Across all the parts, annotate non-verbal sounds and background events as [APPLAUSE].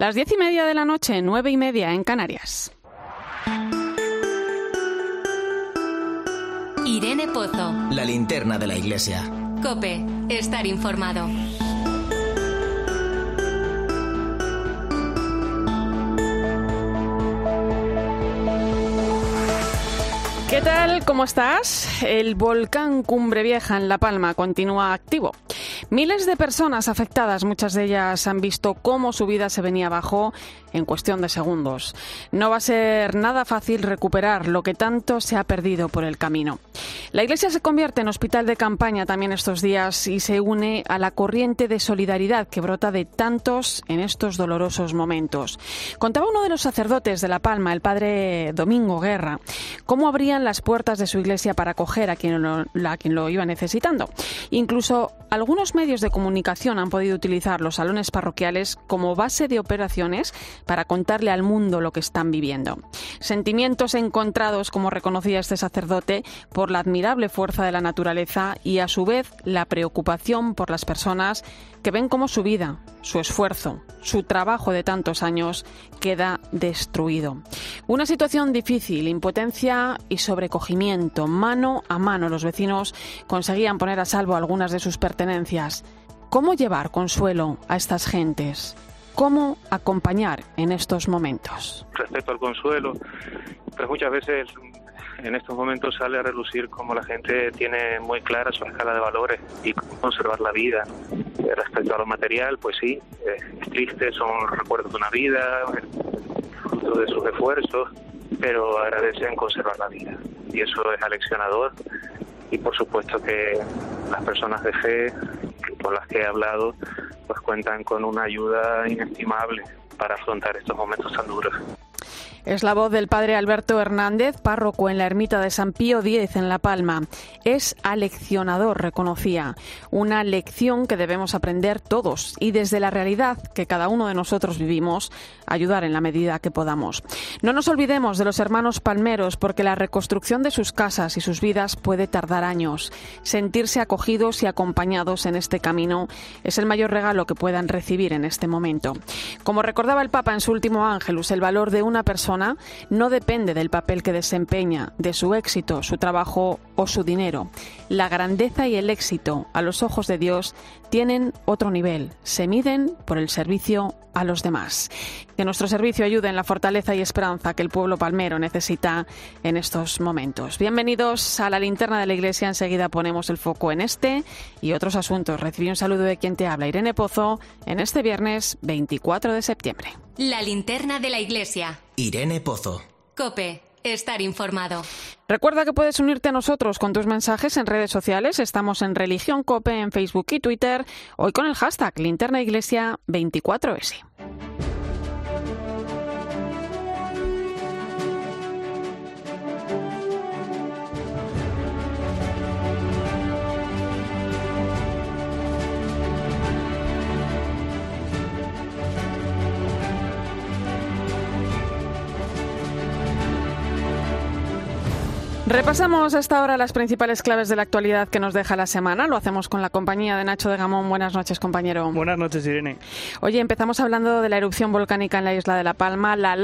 Las diez y media de la noche, nueve y media en Canarias. Irene Pozo. La linterna de la iglesia. Cope, estar informado. ¿Qué tal? ¿Cómo estás? El volcán Cumbre Vieja en La Palma continúa activo. Miles de personas afectadas, muchas de ellas han visto cómo su vida se venía abajo en cuestión de segundos. No va a ser nada fácil recuperar lo que tanto se ha perdido por el camino. La iglesia se convierte en hospital de campaña también estos días y se une a la corriente de solidaridad que brota de tantos en estos dolorosos momentos. Contaba uno de los sacerdotes de La Palma, el padre Domingo Guerra, cómo abrían las puertas de su iglesia para acoger a quien lo, a quien lo iba necesitando. Incluso algunos medios de comunicación han podido utilizar los salones parroquiales como base de operaciones para contarle al mundo lo que están viviendo. Sentimientos encontrados, como reconocía este sacerdote, por la admirable fuerza de la naturaleza y a su vez la preocupación por las personas que ven cómo su vida, su esfuerzo, su trabajo de tantos años queda destruido. Una situación difícil, impotencia y sobrecogimiento. Mano a mano los vecinos conseguían poner a salvo algunas de sus pertenencias. ¿Cómo llevar consuelo a estas gentes? ¿Cómo acompañar en estos momentos? Respecto al consuelo, pues muchas veces en estos momentos sale a relucir cómo la gente tiene muy clara su escala de valores y cómo conservar la vida. Eh, respecto a lo material, pues sí, es triste, son recuerdos de una vida, fruto de sus esfuerzos, pero agradecen conservar la vida. Y eso es aleccionador. Y por supuesto que las personas de fe con las que he hablado, pues cuentan con una ayuda inestimable para afrontar estos momentos tan duros. Es la voz del padre Alberto Hernández, párroco en la ermita de San Pío X en La Palma. Es aleccionador, reconocía. Una lección que debemos aprender todos y desde la realidad que cada uno de nosotros vivimos, ayudar en la medida que podamos. No nos olvidemos de los hermanos palmeros porque la reconstrucción de sus casas y sus vidas puede tardar años. Sentirse acogidos y acompañados en este camino es el mayor regalo que puedan recibir en este momento. Como recordaba el Papa en su último Ángelus, el valor de una persona no depende del papel que desempeña, de su éxito, su trabajo o su dinero. La grandeza y el éxito, a los ojos de Dios, tienen otro nivel. Se miden por el servicio a los demás. Que nuestro servicio ayude en la fortaleza y esperanza que el pueblo palmero necesita en estos momentos. Bienvenidos a la linterna de la Iglesia. Enseguida ponemos el foco en este y otros asuntos. Recibí un saludo de quien te habla, Irene Pozo, en este viernes 24 de septiembre. La linterna de la Iglesia. Irene Pozo. Cope, estar informado. Recuerda que puedes unirte a nosotros con tus mensajes en redes sociales. Estamos en Religión Cope en Facebook y Twitter. Hoy con el hashtag Linterna Iglesia 24S. Repasamos hasta ahora las principales claves de la actualidad que nos deja la semana. Lo hacemos con la compañía de Nacho de Gamón. Buenas noches, compañero. Buenas noches, Irene. Oye, empezamos hablando de la erupción volcánica en la isla de La Palma. La,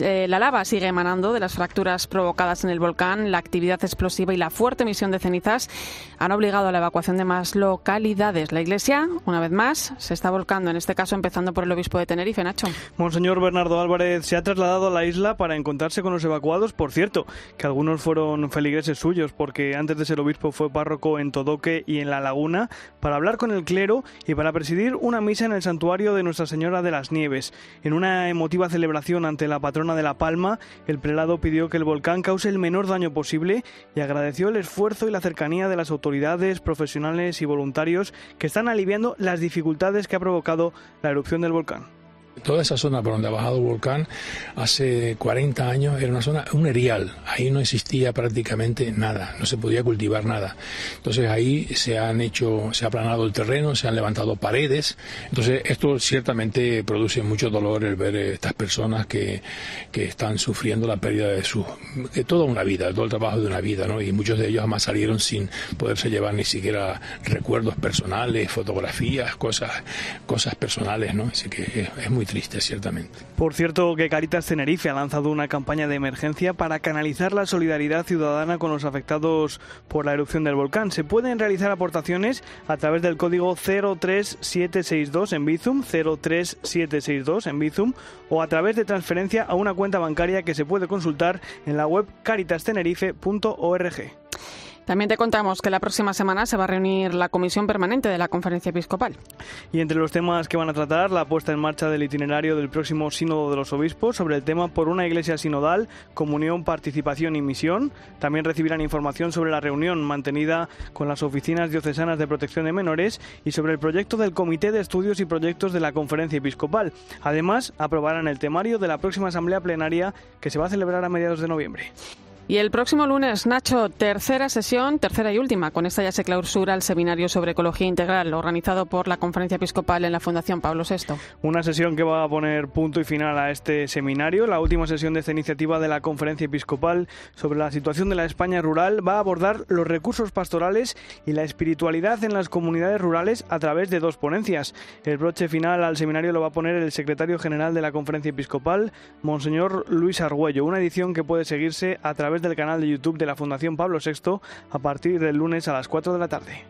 eh, la lava sigue emanando de las fracturas provocadas en el volcán. La actividad explosiva y la fuerte emisión de cenizas han obligado a la evacuación de más localidades. La iglesia, una vez más, se está volcando, en este caso empezando por el obispo de Tenerife, Nacho. Monseñor Bernardo Álvarez se ha trasladado a la isla para encontrarse con los evacuados. Por cierto, que algunos fueron feligreses suyos, porque antes de ser obispo fue párroco en Todoque y en La Laguna, para hablar con el clero y para presidir una misa en el santuario de Nuestra Señora de las Nieves. En una emotiva celebración ante la patrona de La Palma, el prelado pidió que el volcán cause el menor daño posible y agradeció el esfuerzo y la cercanía de las autoridades, profesionales y voluntarios que están aliviando las dificultades que ha provocado la erupción del volcán. Toda esa zona por donde ha bajado el volcán hace 40 años era una zona, un erial. Ahí no existía prácticamente nada, no se podía cultivar nada. Entonces ahí se han hecho, se ha aplanado el terreno, se han levantado paredes. Entonces esto ciertamente produce mucho dolor el ver estas personas que, que están sufriendo la pérdida de su, de toda una vida, todo el trabajo de una vida, ¿no? Y muchos de ellos además salieron sin poderse llevar ni siquiera recuerdos personales, fotografías, cosas, cosas personales, ¿no? Así que es, es muy triste, ciertamente. Por cierto, que Caritas Tenerife ha lanzado una campaña de emergencia para canalizar la solidaridad ciudadana con los afectados por la erupción del volcán. Se pueden realizar aportaciones a través del código 03762 en Bizum, 03762 en Bizum, o a través de transferencia a una cuenta bancaria que se puede consultar en la web caritastenerife.org. También te contamos que la próxima semana se va a reunir la comisión permanente de la conferencia episcopal. Y entre los temas que van a tratar, la puesta en marcha del itinerario del próximo Sínodo de los Obispos sobre el tema por una iglesia sinodal, comunión, participación y misión. También recibirán información sobre la reunión mantenida con las oficinas diocesanas de protección de menores y sobre el proyecto del Comité de Estudios y Proyectos de la Conferencia Episcopal. Además, aprobarán el temario de la próxima Asamblea Plenaria que se va a celebrar a mediados de noviembre. Y el próximo lunes, Nacho, tercera sesión, tercera y última. Con esta ya se clausura el seminario sobre ecología integral organizado por la Conferencia Episcopal en la Fundación Pablo VI. Una sesión que va a poner punto y final a este seminario. La última sesión de esta iniciativa de la Conferencia Episcopal sobre la situación de la España rural va a abordar los recursos pastorales y la espiritualidad en las comunidades rurales a través de dos ponencias. El broche final al seminario lo va a poner el secretario general de la Conferencia Episcopal, Monseñor Luis Argüello. Una edición que puede seguirse a través del canal de YouTube de la Fundación Pablo VI a partir del lunes a las 4 de la tarde.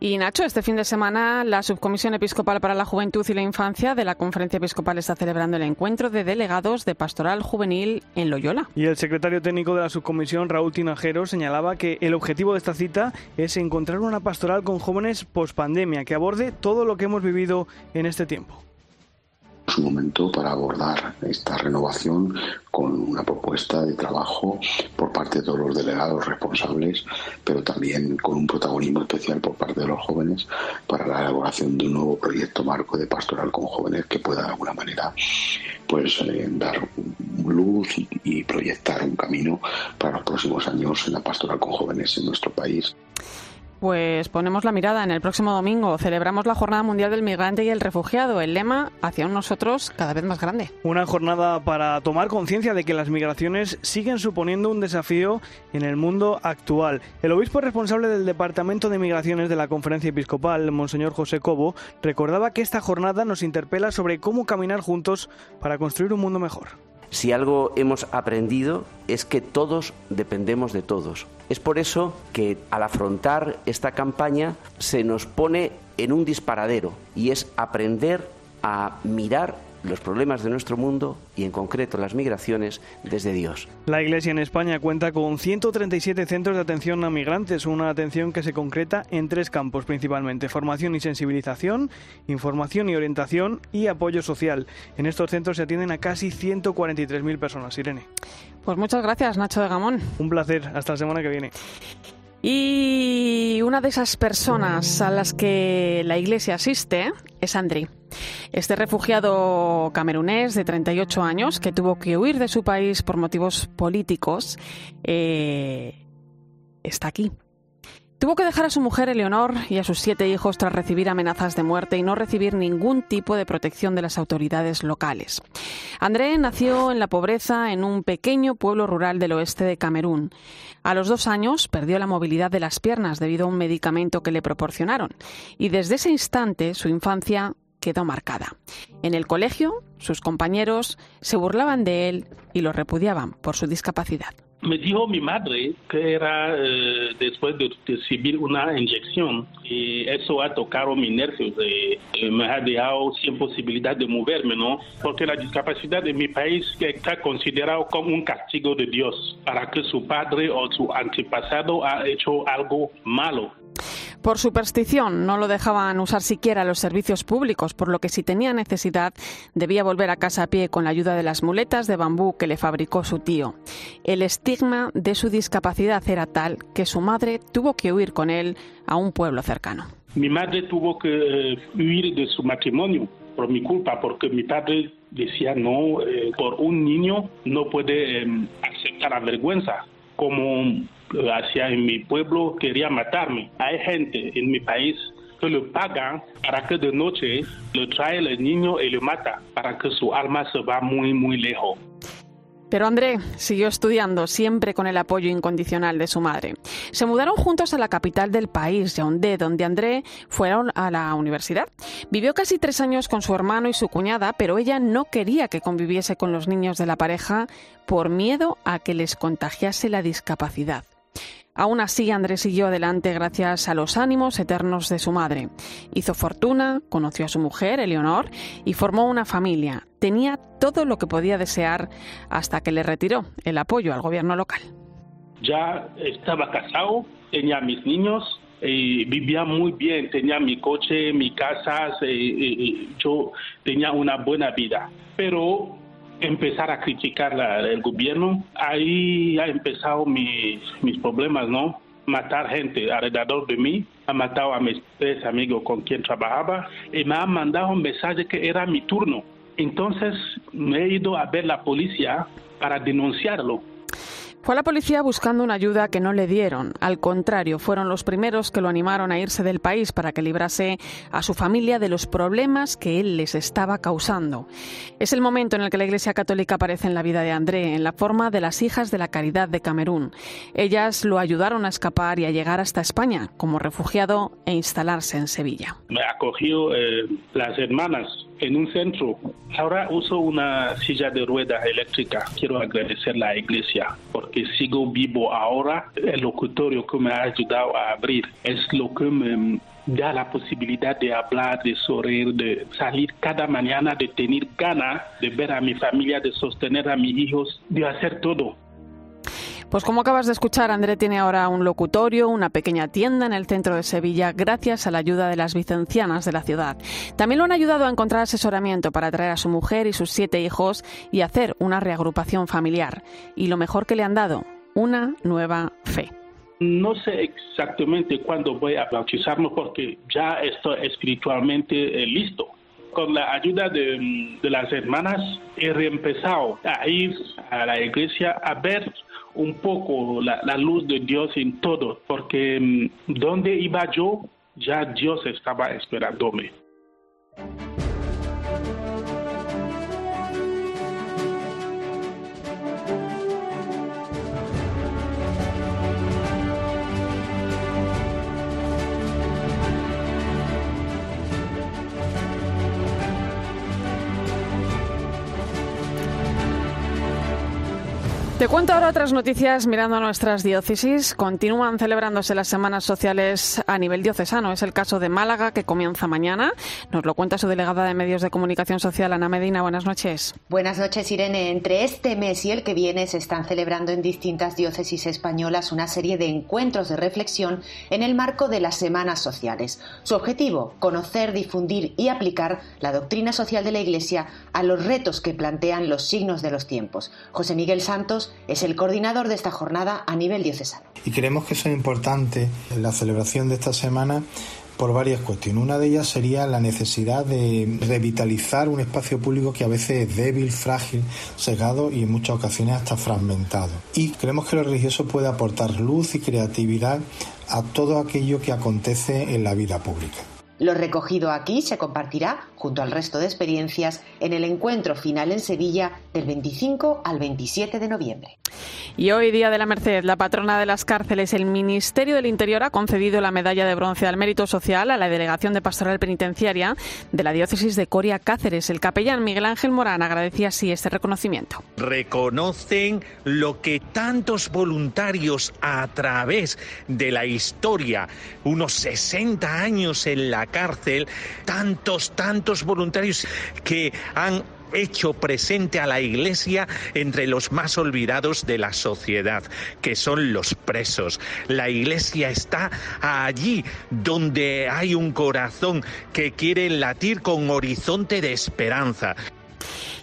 Y Nacho, este fin de semana la Subcomisión Episcopal para la Juventud y la Infancia de la Conferencia Episcopal está celebrando el encuentro de delegados de Pastoral Juvenil en Loyola. Y el secretario técnico de la subcomisión, Raúl Tinajero, señalaba que el objetivo de esta cita es encontrar una pastoral con jóvenes pospandemia que aborde todo lo que hemos vivido en este tiempo su momento para abordar esta renovación con una propuesta de trabajo por parte de todos los delegados responsables, pero también con un protagonismo especial por parte de los jóvenes para la elaboración de un nuevo proyecto marco de pastoral con jóvenes que pueda de alguna manera pues eh, dar luz y proyectar un camino para los próximos años en la pastoral con jóvenes en nuestro país pues ponemos la mirada en el próximo domingo. Celebramos la Jornada Mundial del Migrante y el Refugiado. El lema hacia nosotros cada vez más grande. Una jornada para tomar conciencia de que las migraciones siguen suponiendo un desafío en el mundo actual. El obispo responsable del Departamento de Migraciones de la Conferencia Episcopal, Monseñor José Cobo, recordaba que esta jornada nos interpela sobre cómo caminar juntos para construir un mundo mejor. Si algo hemos aprendido es que todos dependemos de todos. Es por eso que al afrontar esta campaña se nos pone en un disparadero y es aprender a mirar los problemas de nuestro mundo y en concreto las migraciones desde Dios. La Iglesia en España cuenta con 137 centros de atención a migrantes, una atención que se concreta en tres campos principalmente, formación y sensibilización, información y orientación y apoyo social. En estos centros se atienden a casi 143.000 personas. Irene. Pues muchas gracias, Nacho de Gamón. Un placer. Hasta la semana que viene. Y una de esas personas a las que la Iglesia asiste es Andri. Este refugiado camerunés de 38 años que tuvo que huir de su país por motivos políticos eh, está aquí. Tuvo que dejar a su mujer Eleonor y a sus siete hijos tras recibir amenazas de muerte y no recibir ningún tipo de protección de las autoridades locales. André nació en la pobreza en un pequeño pueblo rural del oeste de Camerún. A los dos años perdió la movilidad de las piernas debido a un medicamento que le proporcionaron y desde ese instante su infancia quedó marcada. En el colegio, sus compañeros se burlaban de él y lo repudiaban por su discapacidad me dijo mi madre que era eh, después de recibir una inyección y eso ha tocado mis nervios, eh, me ha dejado sin posibilidad de moverme, ¿no? Porque la discapacidad de mi país está considerado como un castigo de Dios para que su padre o su antepasado ha hecho algo malo. Por superstición no lo dejaban usar siquiera los servicios públicos, por lo que si tenía necesidad debía volver a casa a pie con la ayuda de las muletas de bambú que le fabricó su tío. El estigma de su discapacidad era tal que su madre tuvo que huir con él a un pueblo cercano. Mi madre tuvo que huir de su matrimonio por mi culpa, porque mi padre decía no, eh, por un niño no puede em, aceptar la vergüenza como hacia en mi pueblo quería matarme. Hay gente en mi país que lo pagan para que de noche le trae el niño y lo mata, para que su alma se va muy, muy lejos. Pero André siguió estudiando, siempre con el apoyo incondicional de su madre. Se mudaron juntos a la capital del país, Yaoundé, donde André fue a la universidad. Vivió casi tres años con su hermano y su cuñada, pero ella no quería que conviviese con los niños de la pareja por miedo a que les contagiase la discapacidad. Aún así, Andrés siguió adelante gracias a los ánimos eternos de su madre. Hizo fortuna, conoció a su mujer, Eleonor, y formó una familia. Tenía todo lo que podía desear hasta que le retiró el apoyo al gobierno local. Ya estaba casado, tenía mis niños, y vivía muy bien, tenía mi coche, mi casa, yo tenía una buena vida. Pero empezar a criticar el gobierno, ahí ha empezado mis, mis problemas, ¿no? Matar gente alrededor de mí, ha matado a mis tres amigos con quien trabajaba y me ha mandado un mensaje que era mi turno. Entonces me he ido a ver la policía para denunciarlo fue a la policía buscando una ayuda que no le dieron. Al contrario, fueron los primeros que lo animaron a irse del país para que librase a su familia de los problemas que él les estaba causando. Es el momento en el que la Iglesia Católica aparece en la vida de André, en la forma de las hijas de la caridad de Camerún. Ellas lo ayudaron a escapar y a llegar hasta España como refugiado e instalarse en Sevilla. Me acogió eh, las hermanas en un centro. Ahora uso una silla de ruedas eléctrica. Quiero agradecer a la iglesia porque sigo vivo ahora. El locutorio que me ha ayudado a abrir es lo que me da la posibilidad de hablar, de sonreír, de salir cada mañana, de tener ganas de ver a mi familia, de sostener a mis hijos, de hacer todo. Pues como acabas de escuchar, André tiene ahora un locutorio, una pequeña tienda en el centro de Sevilla, gracias a la ayuda de las vicencianas de la ciudad. También lo han ayudado a encontrar asesoramiento para traer a su mujer y sus siete hijos y hacer una reagrupación familiar. Y lo mejor que le han dado, una nueva fe. No sé exactamente cuándo voy a bautizarme porque ya estoy espiritualmente eh, listo con la ayuda de, de, las hermanas he reempezado a ir a la iglesia a ver un poco la, luz de Dios en todo, porque mm, donde iba yo, ya Dios estaba esperándome. Te cuento ahora otras noticias mirando a nuestras diócesis. Continúan celebrándose las semanas sociales a nivel diocesano. Es el caso de Málaga, que comienza mañana. Nos lo cuenta su delegada de Medios de Comunicación Social, Ana Medina. Buenas noches. Buenas noches, Irene. Entre este mes y el que viene se están celebrando en distintas diócesis españolas una serie de encuentros de reflexión en el marco de las semanas sociales. Su objetivo, conocer, difundir y aplicar la doctrina social de la Iglesia a los retos que plantean los signos de los tiempos. José Miguel Santos es el coordinador de esta jornada a nivel diocesano. Y creemos que son importantes en la celebración de esta semana por varias cuestiones. Una de ellas sería la necesidad de revitalizar un espacio público que a veces es débil, frágil, cegado y en muchas ocasiones hasta fragmentado. Y creemos que lo religioso puede aportar luz y creatividad a todo aquello que acontece en la vida pública. Lo recogido aquí se compartirá, junto al resto de experiencias, en el encuentro final en Sevilla del 25 al 27 de noviembre. Y hoy, Día de la Merced, la patrona de las cárceles, el Ministerio del Interior ha concedido la medalla de bronce al mérito social a la Delegación de Pastoral Penitenciaria de la Diócesis de Coria Cáceres. El capellán Miguel Ángel Morán agradecía así este reconocimiento. Reconocen lo que tantos voluntarios a través de la historia, unos 60 años en la cárcel, tantos, tantos voluntarios que han hecho presente a la Iglesia entre los más olvidados de la sociedad, que son los presos. La Iglesia está allí donde hay un corazón que quiere latir con horizonte de esperanza.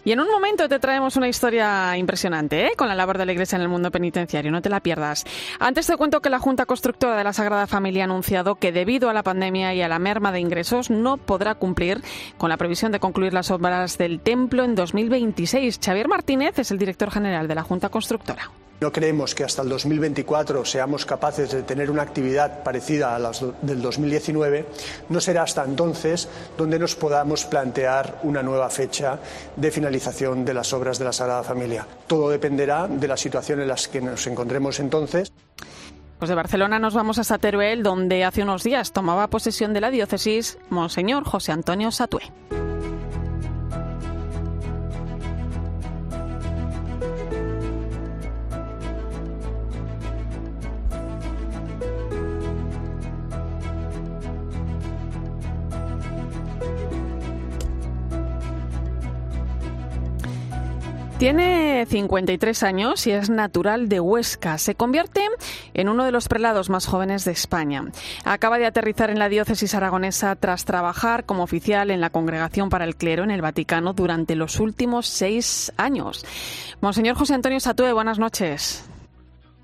Y en un momento te traemos una historia impresionante ¿eh? con la labor de la Iglesia en el mundo penitenciario, no te la pierdas. Antes te cuento que la Junta Constructora de la Sagrada Familia ha anunciado que debido a la pandemia y a la merma de ingresos no podrá cumplir con la previsión de concluir las obras del templo en 2026. Xavier Martínez es el director general de la Junta Constructora. No creemos que hasta el 2024 seamos capaces de tener una actividad parecida a la del 2019. No será hasta entonces donde nos podamos plantear una nueva fecha de finalización de las obras de la Sagrada Familia. Todo dependerá de la situación en la que nos encontremos entonces. Pues de Barcelona nos vamos a Teruel, donde hace unos días tomaba posesión de la diócesis Monseñor José Antonio Satué. Tiene 53 años y es natural de Huesca. Se convierte en uno de los prelados más jóvenes de España. Acaba de aterrizar en la diócesis aragonesa tras trabajar como oficial en la Congregación para el Clero en el Vaticano durante los últimos seis años. Monseñor José Antonio Satue, buenas noches.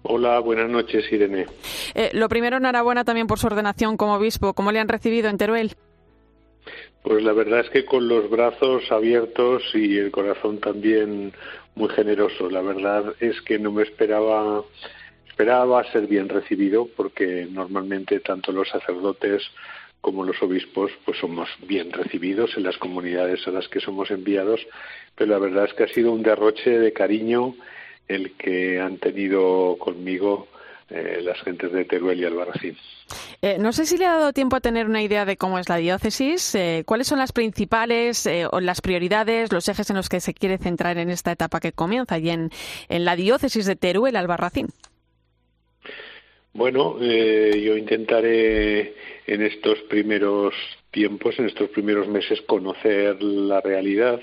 Hola, buenas noches, Irene. Eh, lo primero, enhorabuena también por su ordenación como obispo. ¿Cómo le han recibido en Teruel? Pues la verdad es que con los brazos abiertos y el corazón también muy generoso. La verdad es que no me esperaba esperaba ser bien recibido porque normalmente tanto los sacerdotes como los obispos pues somos bien recibidos en las comunidades a las que somos enviados, pero la verdad es que ha sido un derroche de cariño el que han tenido conmigo eh, las gentes de Teruel y Albarracín. Eh, no sé si le ha dado tiempo a tener una idea de cómo es la diócesis. Eh, ¿Cuáles son las principales o las prioridades, los ejes en los que se quiere centrar en esta etapa que comienza allí en, la diócesis de Teruel, Albarracín? Bueno, yo intentaré en estos primeros tiempos, en estos primeros meses, conocer la realidad,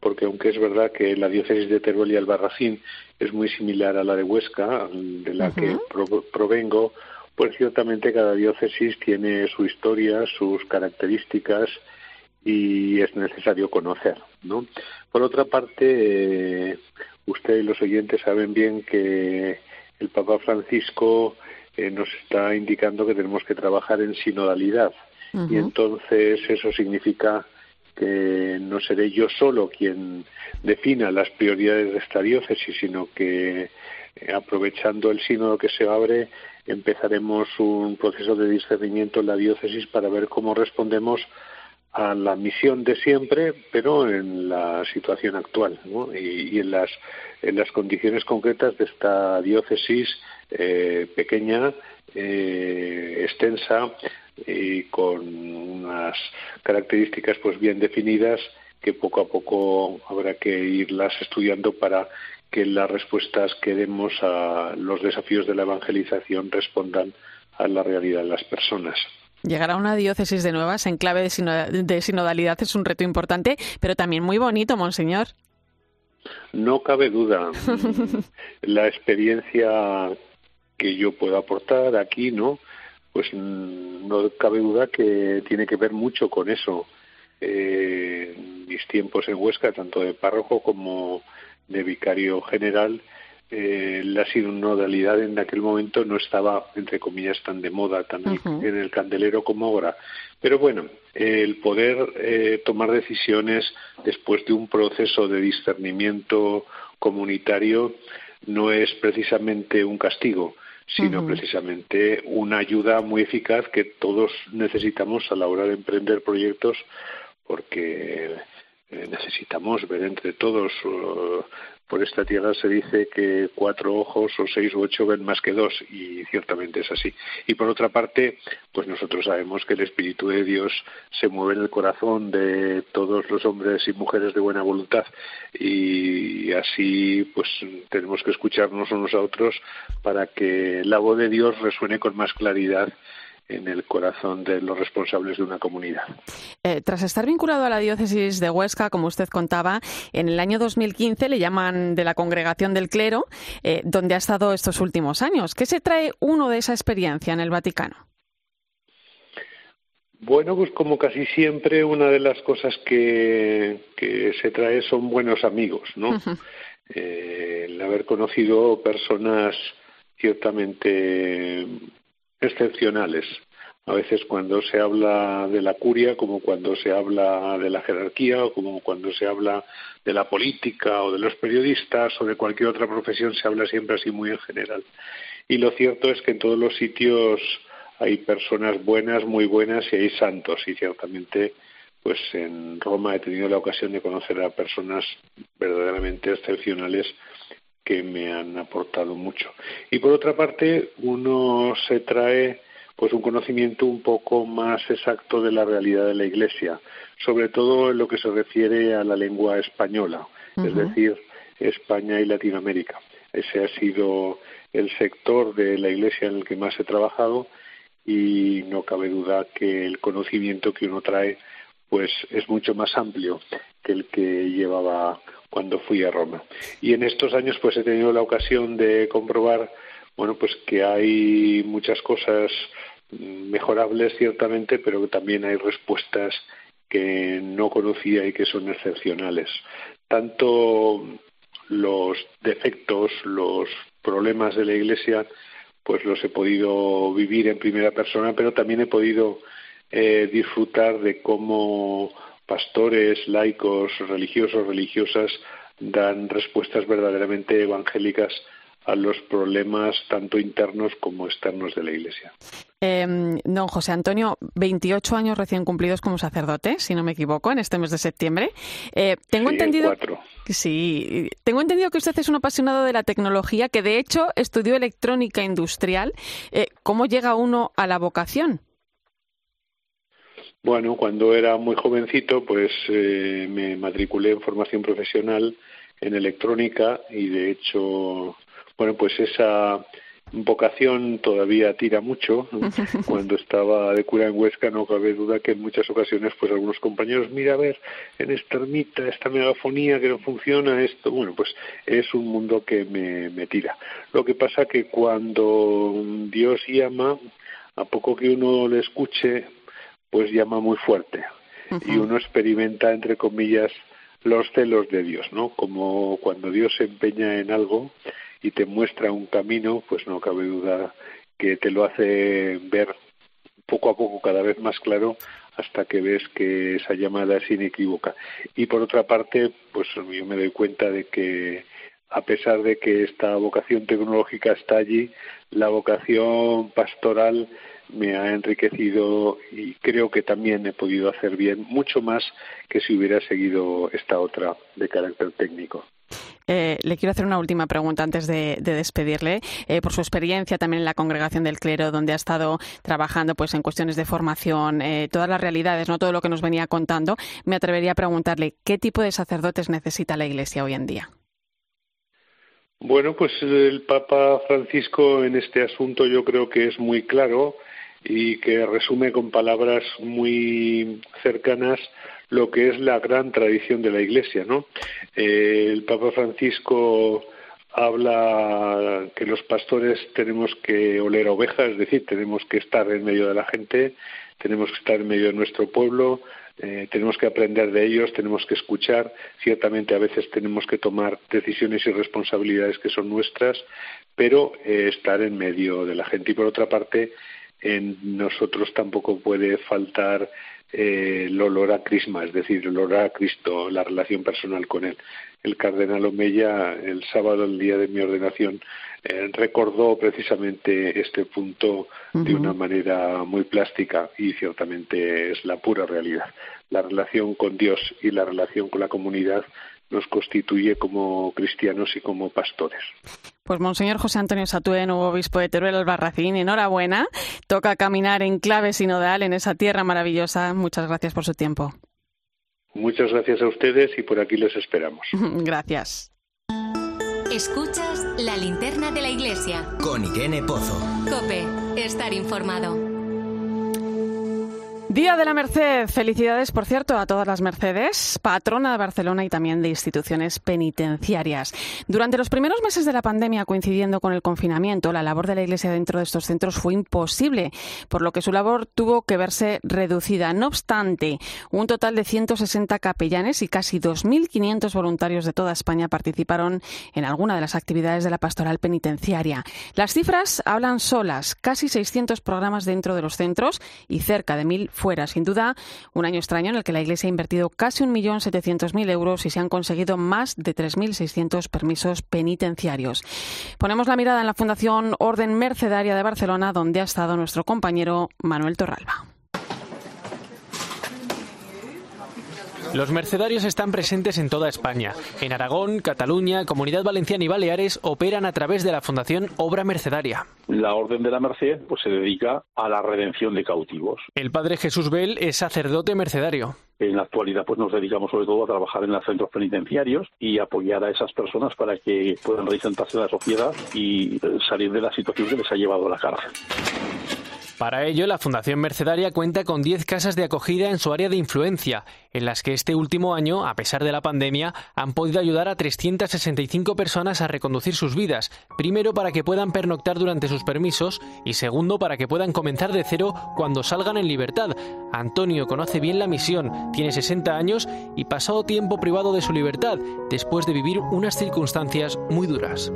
porque aunque es verdad que la diócesis de Teruel y Albarracín es muy similar a la de Huesca, de la que provengo, pues ciertamente cada diócesis tiene su historia, sus características y es necesario conocer, ¿no? Por otra parte, eh, usted y los oyentes saben bien que el Papa Francisco eh, nos está indicando que tenemos que trabajar en sinodalidad. Y entonces eso significa que no seré yo solo quien defina las prioridades de esta diócesis, sino que eh, aprovechando el sínodo que se abre, empezaremos un proceso de discernimiento en la diócesis para ver cómo respondemos a la misión de siempre, pero en la situación actual y, en, las, en las condiciones concretas de esta diócesis eh, pequeña, eh, extensa, y con unas características pues bien definidas que poco a poco habrá que irlas estudiando para que las respuestas que demos a los desafíos de la evangelización respondan a la realidad de las personas. Llegar a una diócesis de nuevas en clave de sinodalidad es un reto importante, pero también muy bonito, Monseñor. No cabe duda. [LAUGHS] la experiencia que yo puedo aportar aquí, ¿no? Pues mm, no cabe duda que tiene que ver mucho con eso. Eh, mis tiempos en Huesca, tanto de párroco como de vicario general, eh, la sinodalidad en aquel momento no estaba, entre comillas, tan de moda, tan en el candelero como ahora. Pero bueno, el poder eh, tomar decisiones después de un proceso de discernimiento comunitario no es precisamente un castigo, sino precisamente una ayuda muy eficaz que todos necesitamos a la hora de emprender proyectos porque eh, necesitamos ver entre todos por esta tierra se dice que cuatro ojos o seis u ocho ven más que dos y ciertamente es así. Y por otra parte, pues nosotros sabemos que el Espíritu de Dios se mueve en el corazón de todos los hombres y mujeres de buena voluntad y así pues tenemos que escucharnos unos a otros para que la voz de Dios resuene con más claridad en el corazón de los responsables de una comunidad. Eh, tras estar vinculado a la diócesis de Huesca, como usted contaba, en el año 2015 le llaman de la congregación del clero, eh, donde ha estado estos últimos años. ¿Qué se trae uno de esa experiencia en el Vaticano? Bueno, pues como casi siempre, una de las cosas que, se trae son buenos amigos, ¿no? Eh, el haber conocido personas ciertamente excepcionales a veces cuando se habla de la curia, como cuando se habla de la jerarquía, o como cuando se habla de la política o de los periodistas o de cualquier otra profesión, se habla siempre así muy en general. Y lo cierto es que en todos los sitios hay personas buenas, muy buenas y hay santos. Y ciertamente, pues en Roma he tenido la ocasión de conocer a personas verdaderamente excepcionales que me han aportado mucho. Y por otra parte, uno se trae pues un conocimiento un poco más exacto de la realidad de la Iglesia, sobre todo en lo que se refiere a la lengua española, es decir, España y Latinoamérica. Ese ha sido el sector de la Iglesia en el que más he trabajado y no cabe duda que el conocimiento que uno trae pues es mucho más amplio que el que llevaba cuando fui a Roma. Y en estos años pues he tenido la ocasión de comprobar bueno pues que hay muchas cosas mejorables ciertamente, pero que también hay respuestas que no conocía y que son excepcionales. Tanto los defectos, los problemas de la Iglesia, pues los he podido vivir en primera persona, pero también he podido eh, disfrutar de cómo pastores, laicos, religiosos, religiosas dan respuestas verdaderamente evangélicas a los problemas tanto internos como externos de la Iglesia. Em, don José Antonio, 28 años recién cumplidos como sacerdote, si no me equivoco, en este mes de septiembre. Eh, tengo entendido. Sí, tengo entendido que usted es un apasionado de la tecnología, que de hecho estudió electrónica industrial. Eh, ¿Cómo llega uno a la vocación? Bueno, cuando era muy jovencito, pues eh, me matriculé en formación profesional en electrónica y de hecho, bueno, pues esa vocación todavía tira mucho. [LAUGHS] Cuando estaba de cura en Huesca no cabe duda que en muchas ocasiones pues algunos compañeros, mira a ver, en esta ermita, esta megafonía que no funciona, esto, bueno, pues es un mundo que me, me tira. Lo que pasa que cuando Dios llama, a poco que uno le escuche, pues llama muy fuerte. Y uno experimenta, entre comillas, los celos de Dios, ¿no? Como cuando Dios se empeña en algo y te muestra un camino, pues no cabe duda que te lo hace ver poco a poco cada vez más claro hasta que ves que esa llamada es inequívoca. Y por otra parte, pues yo me doy cuenta de que a pesar de que esta vocación tecnológica está allí, la vocación pastoral me ha enriquecido y creo que también he podido hacer bien mucho más que si hubiera seguido esta otra de carácter técnico. Eh, le quiero hacer una última pregunta antes de, despedirle. Eh, por su experiencia también en la congregación del clero, donde ha estado trabajando pues en cuestiones de formación, eh, todas las realidades, no todo lo que nos venía contando, me atrevería a preguntarle qué tipo de sacerdotes necesita la Iglesia hoy en día. Bueno, pues el Papa Francisco en este asunto yo creo que es muy claro y que resume con palabras muy cercanas lo que es la gran tradición de la Iglesia, ¿no? Eh, el Papa Francisco habla que los pastores tenemos que oler ovejas, es decir, tenemos que estar en medio de la gente, tenemos que estar en medio de nuestro pueblo, eh, tenemos que aprender de ellos, tenemos que escuchar, ciertamente a veces tenemos que tomar decisiones y responsabilidades que son nuestras, pero eh, estar en medio de la gente. Y por otra parte, en nosotros tampoco puede faltar eh, el olor a crisma, es decir, el olor a Cristo, la relación personal con Él. El cardenal Omeya, el sábado, el día de mi ordenación, eh, recordó precisamente este punto de una manera muy plástica y ciertamente es la pura realidad. La relación con Dios y la relación con la comunidad nos constituye como cristianos y como pastores. Pues Monseñor José Antonio Satúe, nuevo obispo de Teruel Albarracín, enhorabuena. Toca caminar en clave sinodal en esa tierra maravillosa. Muchas gracias por su tiempo. Muchas gracias a ustedes y por aquí les esperamos. [LAUGHS] gracias. Escuchas la linterna de la iglesia. Con Irene Pozo. Cope, estar informado. Día de la Merced. Felicidades, por cierto, a todas las Mercedes, patrona de Barcelona y también de instituciones penitenciarias. Durante los primeros meses de la pandemia, coincidiendo con el confinamiento, la labor de la Iglesia dentro de estos centros fue imposible, por lo que su labor tuvo que verse reducida. No obstante, un total de 160 capellanes y casi 2.500 voluntarios de toda España participaron en alguna de las actividades de la pastoral penitenciaria. Las cifras hablan solas, casi 600 programas dentro de los centros y cerca de 1.000 fuera. Sin duda, un año extraño en el que la Iglesia ha invertido casi 1.700.000 euros y se han conseguido más de 3.600 permisos penitenciarios. Ponemos la mirada en la Fundación Orden Mercedaria de Barcelona, donde ha estado nuestro compañero Manuel Torralba. Los mercedarios están presentes en toda España. En Aragón, Cataluña, Comunidad Valenciana y Baleares operan a través de la Fundación Obra Mercedaria. La Orden de la Merced pues, se dedica a la redención de cautivos. El padre Jesús Bell es sacerdote mercedario. En la actualidad pues nos dedicamos sobre todo a trabajar en los centros penitenciarios y apoyar a esas personas para que puedan reinsertarse en la sociedad y salir de la situación que les ha llevado a la cárcel. Para ello, la Fundación Mercedaria cuenta con 10 casas de acogida en su área de influencia, en las que este último año, a pesar de la pandemia, han podido ayudar a 365 personas a reconducir sus vidas, primero para que puedan pernoctar durante sus permisos y segundo para que puedan comenzar de cero cuando salgan en libertad. Antonio conoce bien la misión, tiene 60 años y pasado tiempo privado de su libertad, después de vivir unas circunstancias muy duras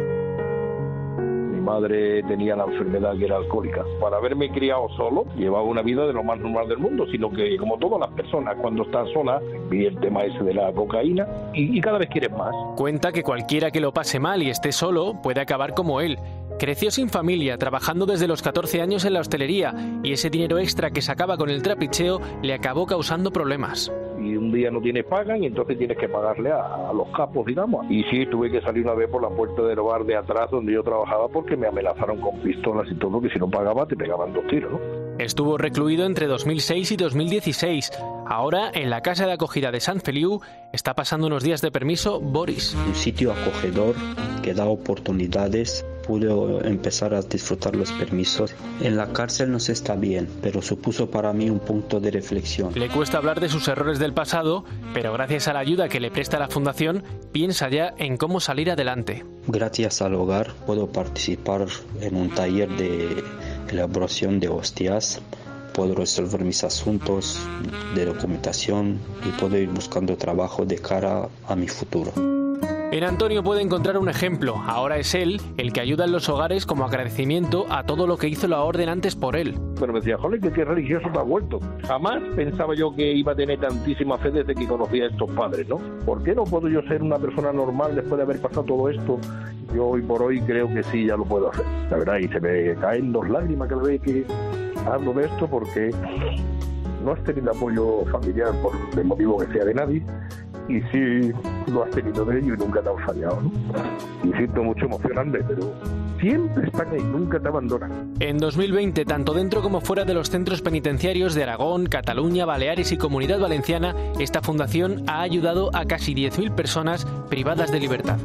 madre tenía la enfermedad que era alcohólica. Para haberme criado solo, llevaba una vida de lo más normal del mundo, sino que como todas las personas cuando están solas, vi el tema ese de la cocaína y, y cada vez quieres más. Cuenta que cualquiera que lo pase mal y esté solo puede acabar como él. Creció sin familia, trabajando desde los 14 años en la hostelería, y ese dinero extra que sacaba con el trapicheo le acabó causando problemas y un día no tienes pagan y entonces tienes que pagarle a, los capos, digamos. Y sí, tuve que salir una vez por la puerta del bar de atrás donde yo trabajaba porque me amenazaron con pistolas y todo, que si no pagaba te pegaban dos tiros, ¿no? Estuvo recluido entre 2006 y 2016. Ahora, en la casa de acogida de San Feliu, está pasando unos días de permiso Boris. Un sitio acogedor que da oportunidades pude empezar a disfrutar los permisos. En la cárcel no se está bien, pero supuso para mí un punto de reflexión. Le cuesta hablar de sus errores del pasado, pero gracias a la ayuda que le presta la Fundación, piensa ya en cómo salir adelante. Gracias al hogar puedo participar en un taller de elaboración de hostias puedo resolver mis asuntos de documentación y puedo ir buscando trabajo de cara a mi futuro. En Antonio puede encontrar un ejemplo. Ahora es él el que ayuda en los hogares como agradecimiento a todo lo que hizo la orden antes por él. Pero me decía, joder, que qué religioso te has vuelto. Jamás pensaba yo que iba a tener tantísima fe desde que conocía a estos padres, ¿no? ¿Por qué no puedo yo ser una persona normal después de haber pasado todo esto? Yo hoy por hoy creo que sí, ya lo puedo hacer. La verdad, y se me caen dos lágrimas cada vez que hablo de esto porque no has tenido apoyo familiar por el motivo que sea de nadie y sí lo has tenido de ello y nunca te han fallado. ¿no? Siento mucho emocionante, pero siempre están ahí, nunca te abandonan. En 2020, tanto dentro como fuera de los centros penitenciarios de Aragón, Cataluña, Baleares y Comunidad Valenciana, esta fundación ha ayudado a casi 10.000 personas privadas de libertad.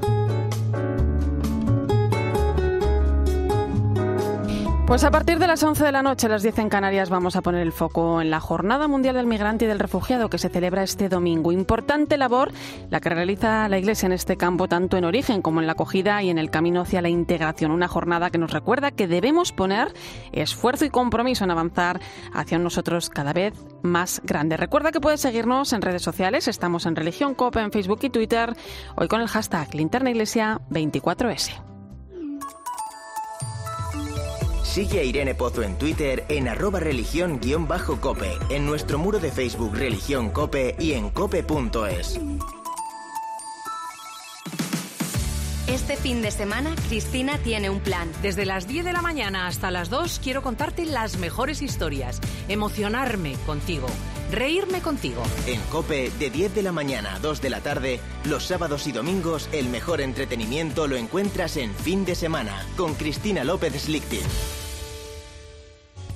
Pues a partir de las 11 de la noche, las 10 en Canarias, vamos a poner el foco en la Jornada Mundial del Migrante y del Refugiado que se celebra este domingo. Importante labor la que realiza la Iglesia en este campo, tanto en origen como en la acogida y en el camino hacia la integración. Una jornada que nos recuerda que debemos poner esfuerzo y compromiso en avanzar hacia nosotros cada vez más grande. Recuerda que puedes seguirnos en redes sociales. Estamos en Religión Copa en Facebook y Twitter. Hoy con el hashtag Linterna Iglesia 24S. Sigue a Irene Pozo en Twitter en arroba religión-cope, en nuestro muro de Facebook Religión Cope y en cope.es. Este fin de semana, Cristina tiene un plan. Desde las 10 de la mañana hasta las 2 quiero contarte las mejores historias, emocionarme contigo, reírme contigo. En Cope, de 10 de la mañana a 2 de la tarde, los sábados y domingos, el mejor entretenimiento lo encuentras en fin de semana con Cristina López Slichting.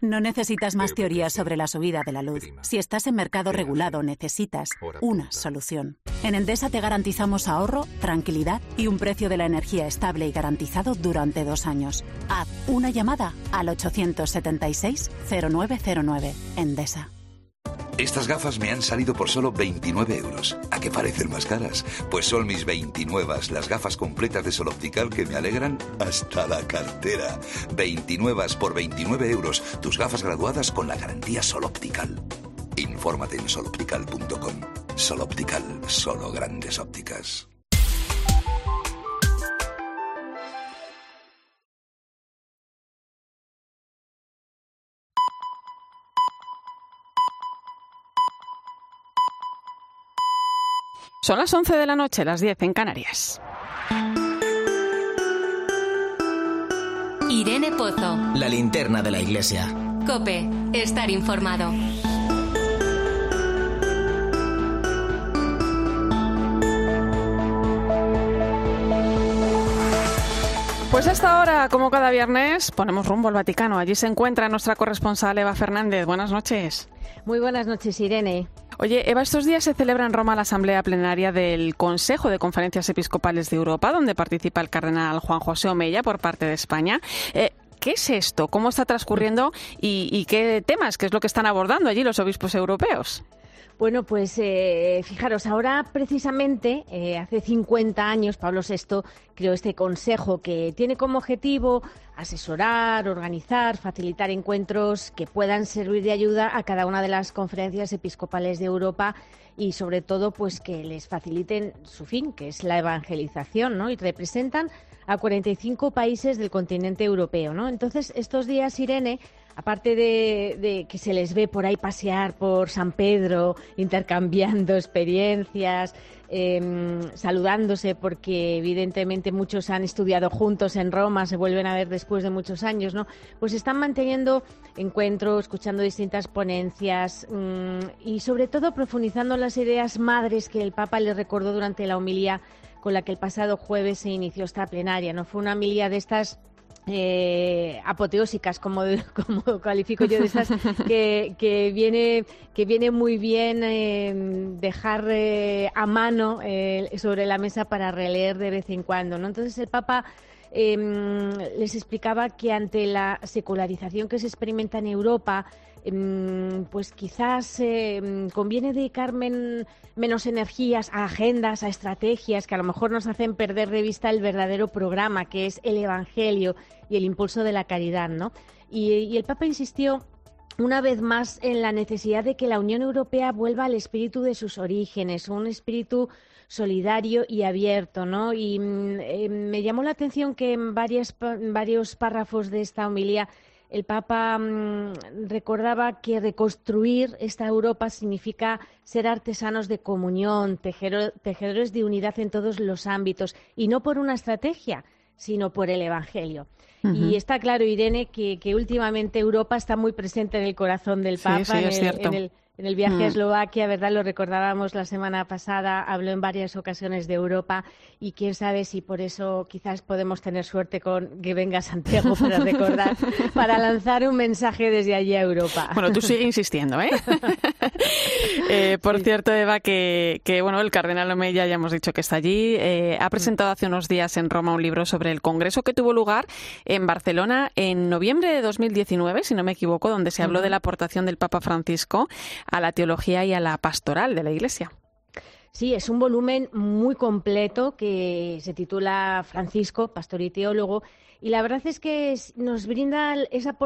No necesitas más teorías sobre la subida de la luz. Si estás en mercado regulado, necesitas una solución. En Endesa te garantizamos ahorro, tranquilidad y un precio de la energía estable y garantizado durante dos años. Haz una llamada al 876-0909. Endesa. Estas gafas me han salido por solo 29 euros. ¿A qué parecen más caras? Pues son mis 29, las gafas completas de Sol Optical que me alegran hasta la cartera. 29 por 29 euros. Tus gafas graduadas con la garantía Sol Optical. Infórmate en soloptical.com. Sol Optical, solo grandes ópticas. Son las 11 de la noche, las 10 en Canarias. Irene Pozo. La linterna de la iglesia. Cope, estar informado. Pues a esta hora, como cada viernes, ponemos rumbo al Vaticano. Allí se encuentra nuestra corresponsal Eva Fernández. Buenas noches. Muy buenas noches, Irene. Oye, Eva, estos días se celebra en Roma la asamblea plenaria del Consejo de Conferencias Episcopales de Europa, donde participa el cardenal Juan José Omeya por parte de España. Eh, ¿Qué es esto? ¿Cómo está transcurriendo? ¿Y, ¿Y qué temas? ¿Qué es lo que están abordando allí los obispos europeos? Bueno, pues eh, fijaros, ahora precisamente, eh, hace 50 años, Pablo VI creó este consejo que tiene como objetivo asesorar, organizar, facilitar encuentros que puedan servir de ayuda a cada una de las conferencias episcopales de Europa y sobre todo pues que les faciliten su fin, que es la evangelización, ¿no? Y representan a 45 países del continente europeo, ¿no? Entonces, estos días, Irene, aparte de, que se les ve por ahí pasear por San Pedro, intercambiando [LAUGHS] experiencias, em, saludándose, porque evidentemente muchos han estudiado juntos en Roma, se vuelven a ver después de muchos años, ¿no? Pues están manteniendo encuentros, escuchando distintas ponencias mm, y sobre todo profundizando las ideas madres que el Papa les recordó durante la homilía con la que el pasado jueves se inició esta plenaria. No fue una homilía de estas eh, apoteósicas, como, [LAUGHS] como califico yo de estas, [LAUGHS] que, que, viene, que viene muy bien eh, dejar eh, a mano eh, sobre la mesa para releer de vez en cuando. ¿no? Entonces el Papa em, les explicaba que ante la secularización que se experimenta en Europa, pues quizás em, conviene dedicar menos energías a agendas, a estrategias que a lo mejor nos hacen perder de vista el verdadero programa, que es el Evangelio y el impulso de la caridad, ¿no? y, el Papa insistió una vez más en la necesidad de que la Unión Europea vuelva al espíritu de sus orígenes, un espíritu solidario y abierto, ¿no? Y eh, me llamó la atención que en varios párrafos de esta homilía el Papa mm, recordaba que reconstruir esta Europa significa ser artesanos de comunión, tejedores de unidad en todos los ámbitos, y no por una estrategia, sino por el Evangelio. Y está claro, Irene, que, últimamente Europa está muy presente en el corazón del Papa, en, el, en el viaje a mm. Eslovaquia, ¿verdad? Lo recordábamos la semana pasada, habló en varias ocasiones de Europa y quién sabe si por eso quizás podemos tener suerte con que venga Santiago para recordar, [LAUGHS] para lanzar un mensaje desde allí a Europa. Bueno, tú sigue insistiendo, ¿eh? [LAUGHS] eh por cierto, Eva, que, bueno, el cardenal Omeya, ya hemos dicho que está allí, eh, ha presentado hace unos días en Roma un libro sobre el congreso que tuvo lugar en Barcelona en noviembre de 2019, si no me equivoco, donde se habló de la aportación del Papa Francisco a la teología y a la pastoral de la Iglesia. Sí, es un volumen muy completo que se titula Francisco, pastor y teólogo, y la verdad es que nos brinda esa,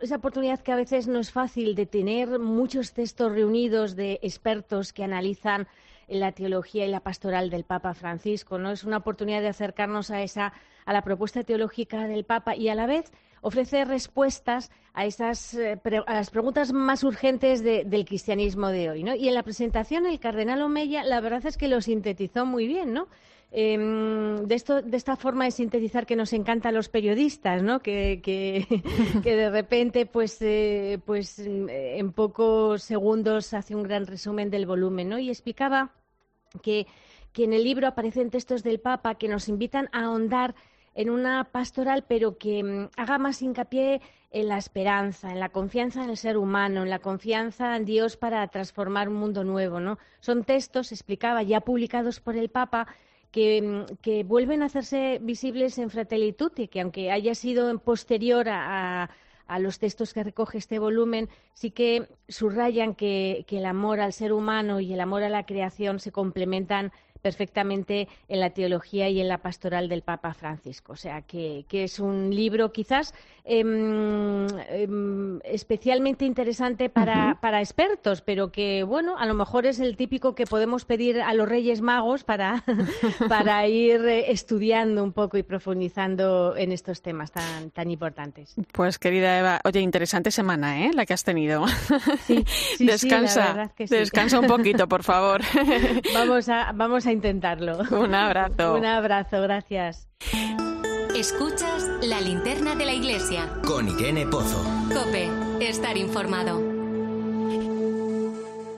esa, oportunidad que a veces no es fácil de tener muchos textos reunidos de expertos que analizan la teología y la pastoral del Papa Francisco. ¿no? Es una oportunidad de acercarnos a, esa, a la propuesta teológica del Papa y a la vez ofrece respuestas a, esas, eh, a las preguntas más urgentes del cristianismo de hoy. ¿no? Y en la presentación el cardenal Omeya la verdad es que lo sintetizó muy bien, ¿no? Em, de, de esta forma de sintetizar que nos encanta a los periodistas, ¿no? [LAUGHS] que, de repente, pues, eh, pues en pocos segundos hace un gran resumen del volumen. ¿no? Y explicaba que, que en el libro aparecen textos del Papa que nos invitan a ahondar en una pastoral, pero que mm, haga más hincapié en la esperanza, en la confianza en el ser humano, en la confianza en Dios para transformar un mundo nuevo. ¿no? Son textos, explicaba, ya publicados por el Papa, Mm, que, vuelven a hacerse visibles en Fratelli Tutti, que aunque haya sido posterior a, los textos que recoge este volumen, sí que subrayan que, el amor al ser humano y el amor a la creación se complementan perfectamente en la teología y en la pastoral del Papa Francisco. O sea, que, es un libro quizás em, em, especialmente interesante para, para, expertos, pero que, bueno, a lo mejor es el típico que podemos pedir a los Reyes Magos para, [LAUGHS] para ir eh, estudiando un poco y profundizando en estos temas tan, tan importantes. Pues, querida Eva, oye, interesante semana, ¿eh? La que has tenido. Sí, descansa, descansa un poquito, por favor. [LAUGHS] vamos a, vamos a intentarlo. [LAUGHS] Un abrazo. Un abrazo, gracias. Escuchas la linterna de la iglesia. Con Irene Pozo. Cope, estar informado.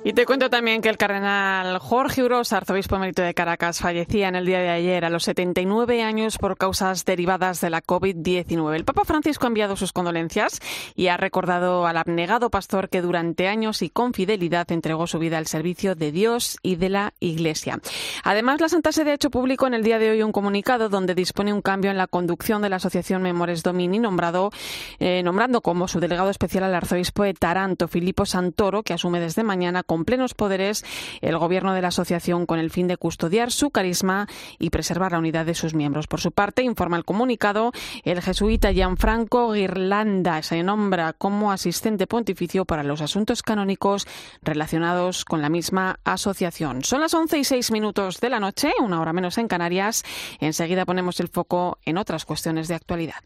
Y te cuento también que el cardenal Jorge Uros, arzobispo emérito de Caracas, fallecía en el día de ayer a los 79 años por causas derivadas de la COVID-19. El Papa Francisco ha enviado sus condolencias y ha recordado al abnegado pastor que durante años y con fidelidad entregó su vida al servicio de Dios y de la Iglesia. Además, la Santa Sede ha hecho público en el día de hoy un comunicado donde dispone un cambio en la conducción de la Asociación Memores Domini, nombrado, eh, nombrando como su delegado especial al arzobispo de Taranto, Filippo Santoro, que asume desde mañana con plenos poderes el gobierno de la asociación con el fin de custodiar su carisma y preservar la unidad de sus miembros. Por su parte, informa el comunicado, el jesuita Gianfranco Girlanda se nombra como asistente pontificio para los asuntos canónicos relacionados con la misma asociación. Son las 11 y 6 minutos de la noche, una hora menos en Canarias. Enseguida ponemos el foco en otras cuestiones de actualidad.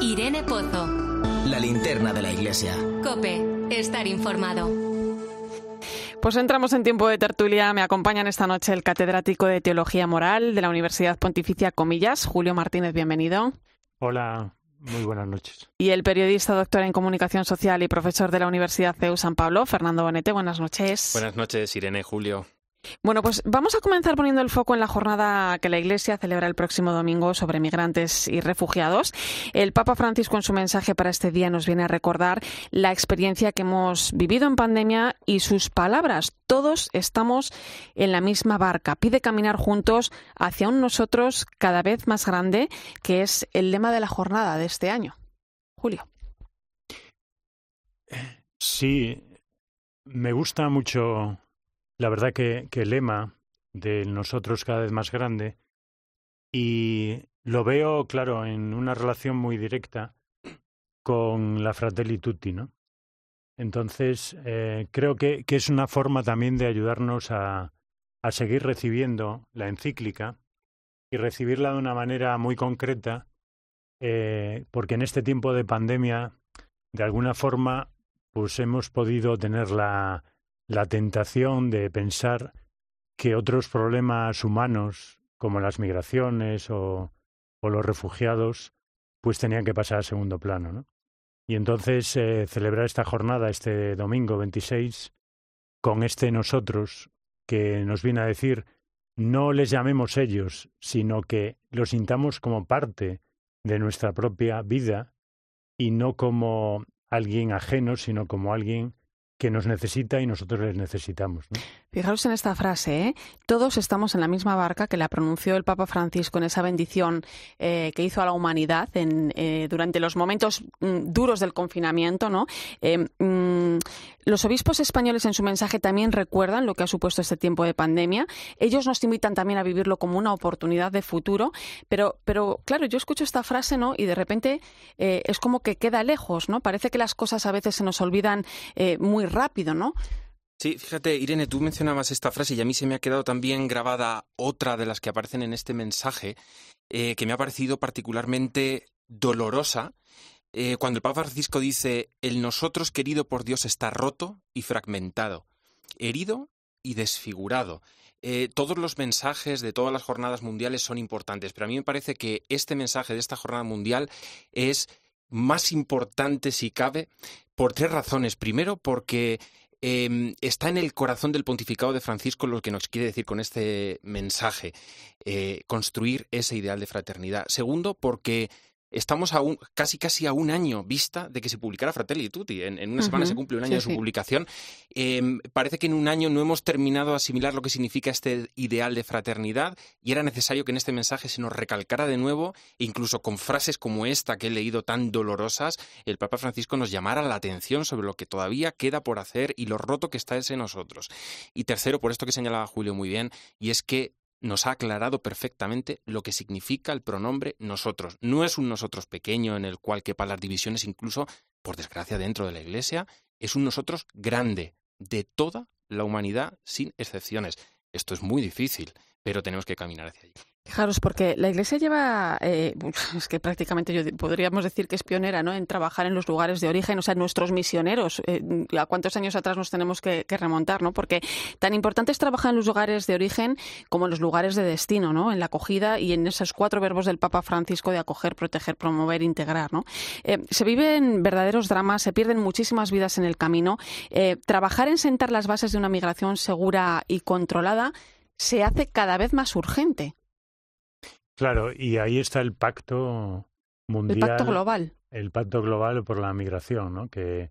Irene Pozo. La linterna de la iglesia. Cope estar informado. Pues entramos en tiempo de tertulia. Me acompañan esta noche el catedrático de Teología Moral de la Universidad Pontificia Comillas, Julio Martínez, bienvenido. Hola, muy buenas noches. Y el periodista, doctor en comunicación social y profesor de la Universidad CEU San Pablo, Fernando Bonete, buenas noches. Buenas noches, Irene, Julio. Bueno, pues vamos a comenzar poniendo el foco en la jornada que la Iglesia celebra el próximo domingo sobre migrantes y refugiados. El Papa Francisco en su mensaje para este día nos viene a recordar la experiencia que hemos vivido en pandemia y sus palabras. Todos estamos en la misma barca. Pide caminar juntos hacia un nosotros cada vez más grande, que es el lema de la jornada de este año. Julio. Sí, me gusta mucho la verdad que, que el lema de nosotros cada vez más grande y lo veo, claro, en una relación muy directa con la Fratelli Tutti, ¿no? Entonces, eh, creo que, que, es una forma también de ayudarnos a, a seguir recibiendo la encíclica y recibirla de una manera muy concreta, eh, porque en este tiempo de pandemia, de alguna forma, pues hemos podido tener la, la tentación de pensar que otros problemas humanos, como las migraciones o, los refugiados, pues tenían que pasar a segundo plano. ¿no? Y entonces eh, celebrar esta jornada, este domingo 26, con este nosotros que nos viene a decir no les llamemos ellos, sino que los sintamos como parte de nuestra propia vida y no como alguien ajeno, sino como alguien que nos necesita y nosotros les necesitamos. Fijaros en esta frase, ¿eh? todos estamos en la misma barca que la pronunció el Papa Francisco en esa bendición eh, que hizo a la humanidad eh, durante los momentos mm, duros del confinamiento. ¿no? Mm, los obispos españoles en su mensaje también recuerdan lo que ha supuesto este tiempo de pandemia. Ellos nos invitan también a vivirlo como una oportunidad de futuro, pero, pero claro, yo escucho esta frase ¿no? y de repente es como que queda lejos, ¿no? Parece que las cosas a veces se nos olvidan muy rápido, ¿no? Sí, fíjate, Irene, tú mencionabas esta frase y a mí se me ha quedado también grabada otra de las que aparecen en este mensaje, eh, que me ha parecido particularmente dolorosa, eh, cuando el Papa Francisco dice, el nosotros querido por Dios está roto y fragmentado, herido y desfigurado. Eh, todos los mensajes de todas las jornadas mundiales son importantes, pero a mí me parece que este mensaje de esta jornada mundial es más importante si cabe por tres razones. Primero, porque Em, está en el corazón del pontificado de Francisco lo que nos quiere decir con este mensaje, eh, construir ese ideal de fraternidad. Segundo, porque estamos a casi casi a un año vista de que se publicara Fratelli Tutti. En, en una semana se cumple un año de su publicación. Em, parece que en un año no hemos terminado de asimilar lo que significa este ideal de fraternidad y era necesario que en este mensaje se nos recalcara de nuevo, incluso con frases como esta que he leído tan dolorosas, el Papa Francisco nos llamara la atención sobre lo que todavía queda por hacer y lo roto que está ese nosotros. Y tercero, por esto que señalaba Julio muy bien, y es que nos ha aclarado perfectamente lo que significa el pronombre nosotros. No es un nosotros pequeño en el cual quepan las divisiones, incluso, por desgracia, dentro de la Iglesia, es un nosotros grande, de toda la humanidad, sin excepciones. Esto es muy difícil, pero tenemos que caminar hacia allí. Fijaros, porque la Iglesia lleva, eh, [LAUGHS] es que prácticamente yo podríamos decir que es pionera, ¿no? En trabajar en los lugares de origen, o sea, nuestros misioneros. Eh, ¿A cuántos años atrás nos tenemos que, remontar, no? Porque tan importante es trabajar en los lugares de origen como en los lugares de destino, ¿no? En la acogida y en esos cuatro verbos del Papa Francisco de acoger, proteger, promover, integrar, ¿no? Eh, se viven verdaderos dramas, se pierden muchísimas vidas en el camino. trabajar en sentar las bases de una migración segura y controlada se hace cada vez más urgente. Claro, y ahí está el pacto mundial. El pacto global. El pacto global por la migración, ¿no? Que,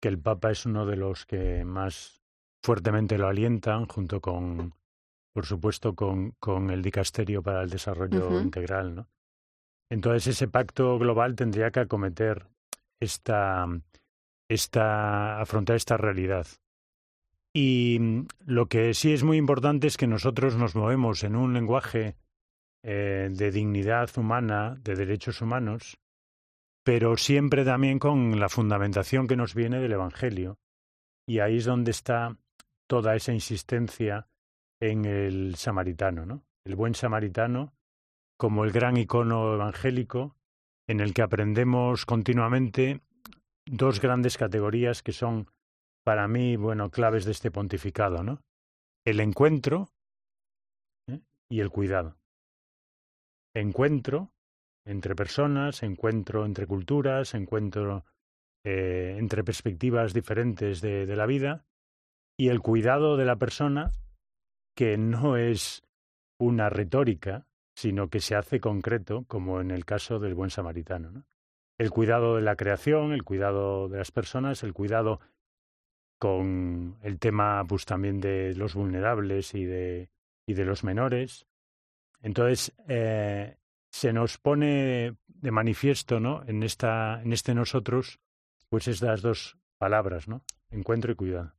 que el Papa es uno de los que más fuertemente lo alientan, junto con, por supuesto, con, con el Dicasterio para el Desarrollo Integral, ¿no? Entonces ese pacto global tendría que acometer esta, esta, afrontar esta realidad. Y lo que sí es muy importante es que nosotros nos movemos en un lenguaje eh, de dignidad humana, de derechos humanos, pero siempre también con la fundamentación que nos viene del Evangelio. Y ahí es donde está toda esa insistencia en el samaritano, ¿no? El buen samaritano como el gran icono evangélico en el que aprendemos continuamente dos grandes categorías que son para mí, bueno, claves de este pontificado, ¿no? El encuentro ¿eh? y el cuidado encuentro entre personas, encuentro entre culturas, encuentro eh, entre perspectivas diferentes de, la vida y el cuidado de la persona que no es una retórica, sino que se hace concreto, como en el caso del buen samaritano. ¿no? El cuidado de la creación, el cuidado de las personas, el cuidado con el tema pues también de los vulnerables y de, y de los menores, entonces, eh, se nos pone de manifiesto, ¿no? En, esta, en este nosotros, pues estas dos palabras, ¿no? Encuentro y cuidado.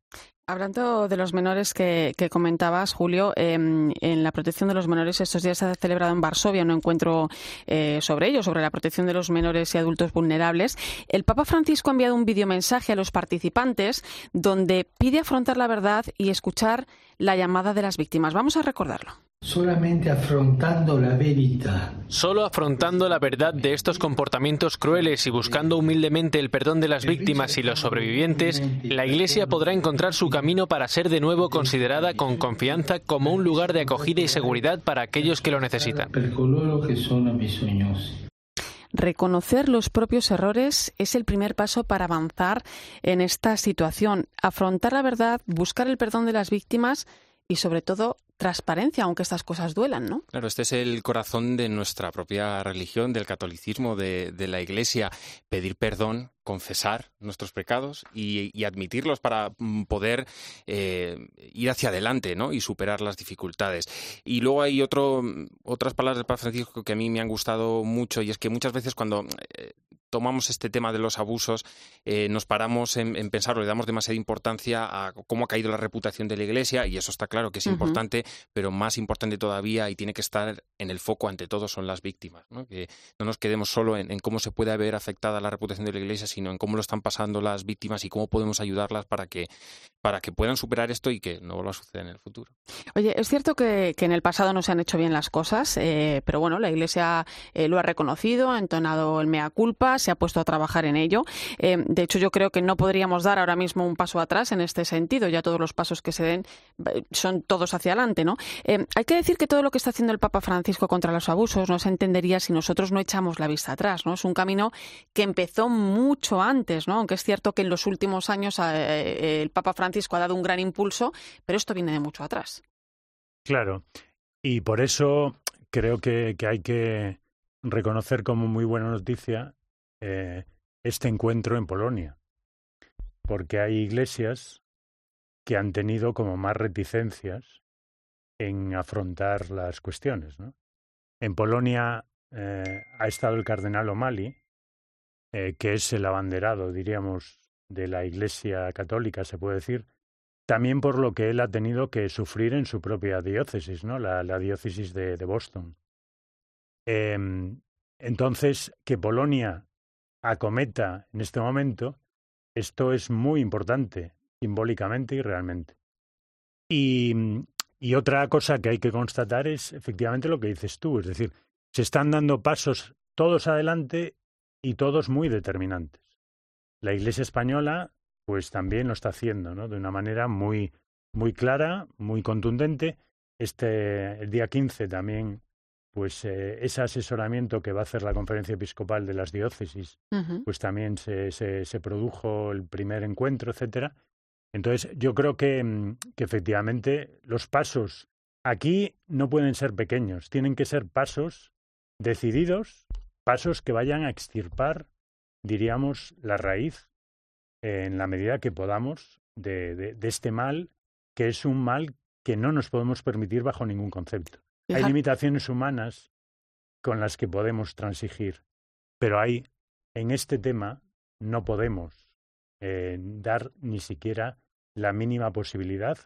Hablando de los menores que, comentabas, Julio, em, en la protección de los menores estos días se ha celebrado en Varsovia un encuentro eh, sobre ello, sobre la protección de los menores y adultos vulnerables. El Papa Francisco ha enviado un videomensaje a los participantes donde pide afrontar la verdad y escuchar la llamada de las víctimas. Vamos a recordarlo. Solamente afrontando la verdad. Solo afrontando la verdad de estos comportamientos crueles y buscando humildemente el perdón de las víctimas y los sobrevivientes, la Iglesia podrá encontrar su camino para ser de nuevo considerada con confianza como un lugar de acogida y seguridad para aquellos que lo necesitan. Reconocer los propios errores es el primer paso para avanzar en esta situación. Afrontar la verdad, buscar el perdón de las víctimas y sobre todo transparencia, aunque estas cosas duelan, ¿no? Claro, este es el corazón de nuestra propia religión, del catolicismo, de, la Iglesia, pedir perdón, confesar nuestros pecados y, admitirlos para mm, poder eh, ir hacia adelante, ¿no? Y superar las dificultades. Y luego hay otro, otras palabras del Papa Francisco que a mí me han gustado mucho y es que muchas veces cuando eh, tomamos este tema de los abusos, eh, nos paramos en, en pensar, le damos demasiada importancia a cómo ha caído la reputación de la Iglesia, y eso está claro que es importante, pero más importante todavía y tiene que estar en el foco ante todo son las víctimas. ¿no? Que no nos quedemos solo en, cómo se puede haber afectada la reputación de la Iglesia, sino en cómo lo están pasando las víctimas y cómo podemos ayudarlas para que, para que puedan superar esto y que no vuelva a suceder en el futuro. Oye, es cierto que, en el pasado no se han hecho bien las cosas, eh, pero bueno, la Iglesia eh, lo ha reconocido, ha entonado el mea culpa, se ha puesto a trabajar en ello. Eh, de hecho, yo creo que no podríamos dar ahora mismo un paso atrás en este sentido. Ya todos los pasos que se den son todos hacia adelante, ¿no? hay que decir que todo lo que está haciendo el Papa Francisco contra los abusos no se entendería si nosotros no echamos la vista atrás, ¿no? Es un camino que empezó mucho antes, ¿no? Aunque es cierto que en los últimos años el Papa Francisco ha dado un gran impulso, pero esto viene de mucho atrás. Claro, y por eso creo que, hay que reconocer como muy buena noticia eh, este encuentro en Polonia, porque hay iglesias que han tenido como más reticencias en afrontar las cuestiones. ¿no? En Polonia eh, ha estado el cardenal O'Malley, eh, que es el abanderado, diríamos, de la Iglesia católica, se puede decir, también por lo que él ha tenido que sufrir en su propia diócesis, ¿no? La, diócesis de, Boston. Em, entonces, que Polonia acometa en este momento, esto es muy importante, simbólicamente y realmente. Y, y otra cosa que hay que constatar es efectivamente lo que dices tú, es decir, se están dando pasos todos adelante y todos muy determinantes. La Iglesia española pues también lo está haciendo, ¿no? De una manera muy, muy clara, muy contundente. Este, el día 15 también, pues eh, ese asesoramiento que va a hacer la conferencia episcopal de las diócesis, pues también se, se, se, produjo el primer encuentro, etcétera. Entonces, yo creo que, mm, que efectivamente los pasos aquí no pueden ser pequeños, tienen que ser pasos decididos, pasos que vayan a extirpar, diríamos, la raíz en la medida que podamos de, de, este mal, que es un mal que no nos podemos permitir bajo ningún concepto. Hay limitaciones humanas con las que podemos transigir, pero hay en este tema no podemos eh, dar ni siquiera la mínima posibilidad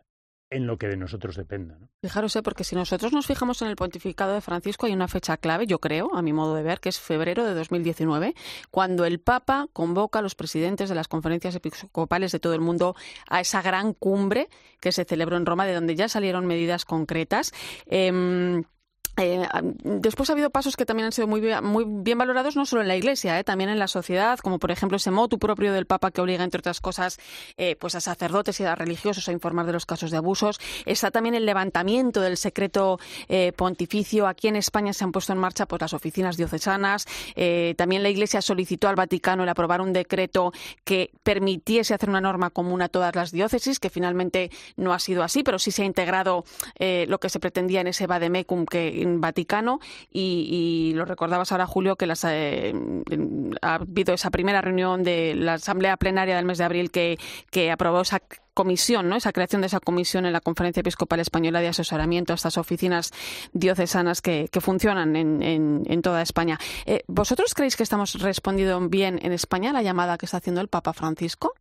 en lo que de nosotros dependa. Fijaros, ¿eh? porque si nosotros nos fijamos en el pontificado de Francisco, hay una fecha clave, yo creo, a mi modo de ver, que es febrero de 2019, cuando el Papa convoca a los presidentes de las conferencias episcopales de todo el mundo a esa gran cumbre que se celebró en Roma, de donde ya salieron medidas concretas. Em, eh, después ha habido pasos que también han sido muy bien, muy bien valorados, no solo en la Iglesia, eh, también en la sociedad, como por ejemplo ese motu propio del Papa que obliga, entre otras cosas, eh, pues a sacerdotes y a religiosos a informar de los casos de abusos. Está también el levantamiento del secreto eh, pontificio. Aquí en España se han puesto en marcha pues, las oficinas diocesanas. Eh, también la Iglesia solicitó al Vaticano el aprobar un decreto que permitiese hacer una norma común a todas las diócesis, que finalmente no ha sido así, pero sí se ha integrado lo que se pretendía en ese vademecum que Vaticano y, lo recordabas ahora, Julio, que eh, ha habido esa primera reunión de la Asamblea Plenaria del mes de abril que, aprobó esa comisión, ¿no? esa creación de esa comisión en la Conferencia Episcopal Española de asesoramiento a estas oficinas diocesanas que, funcionan en, toda España. Eh, ¿Vosotros creéis que estamos respondiendo bien en España a la llamada que está haciendo el Papa Francisco?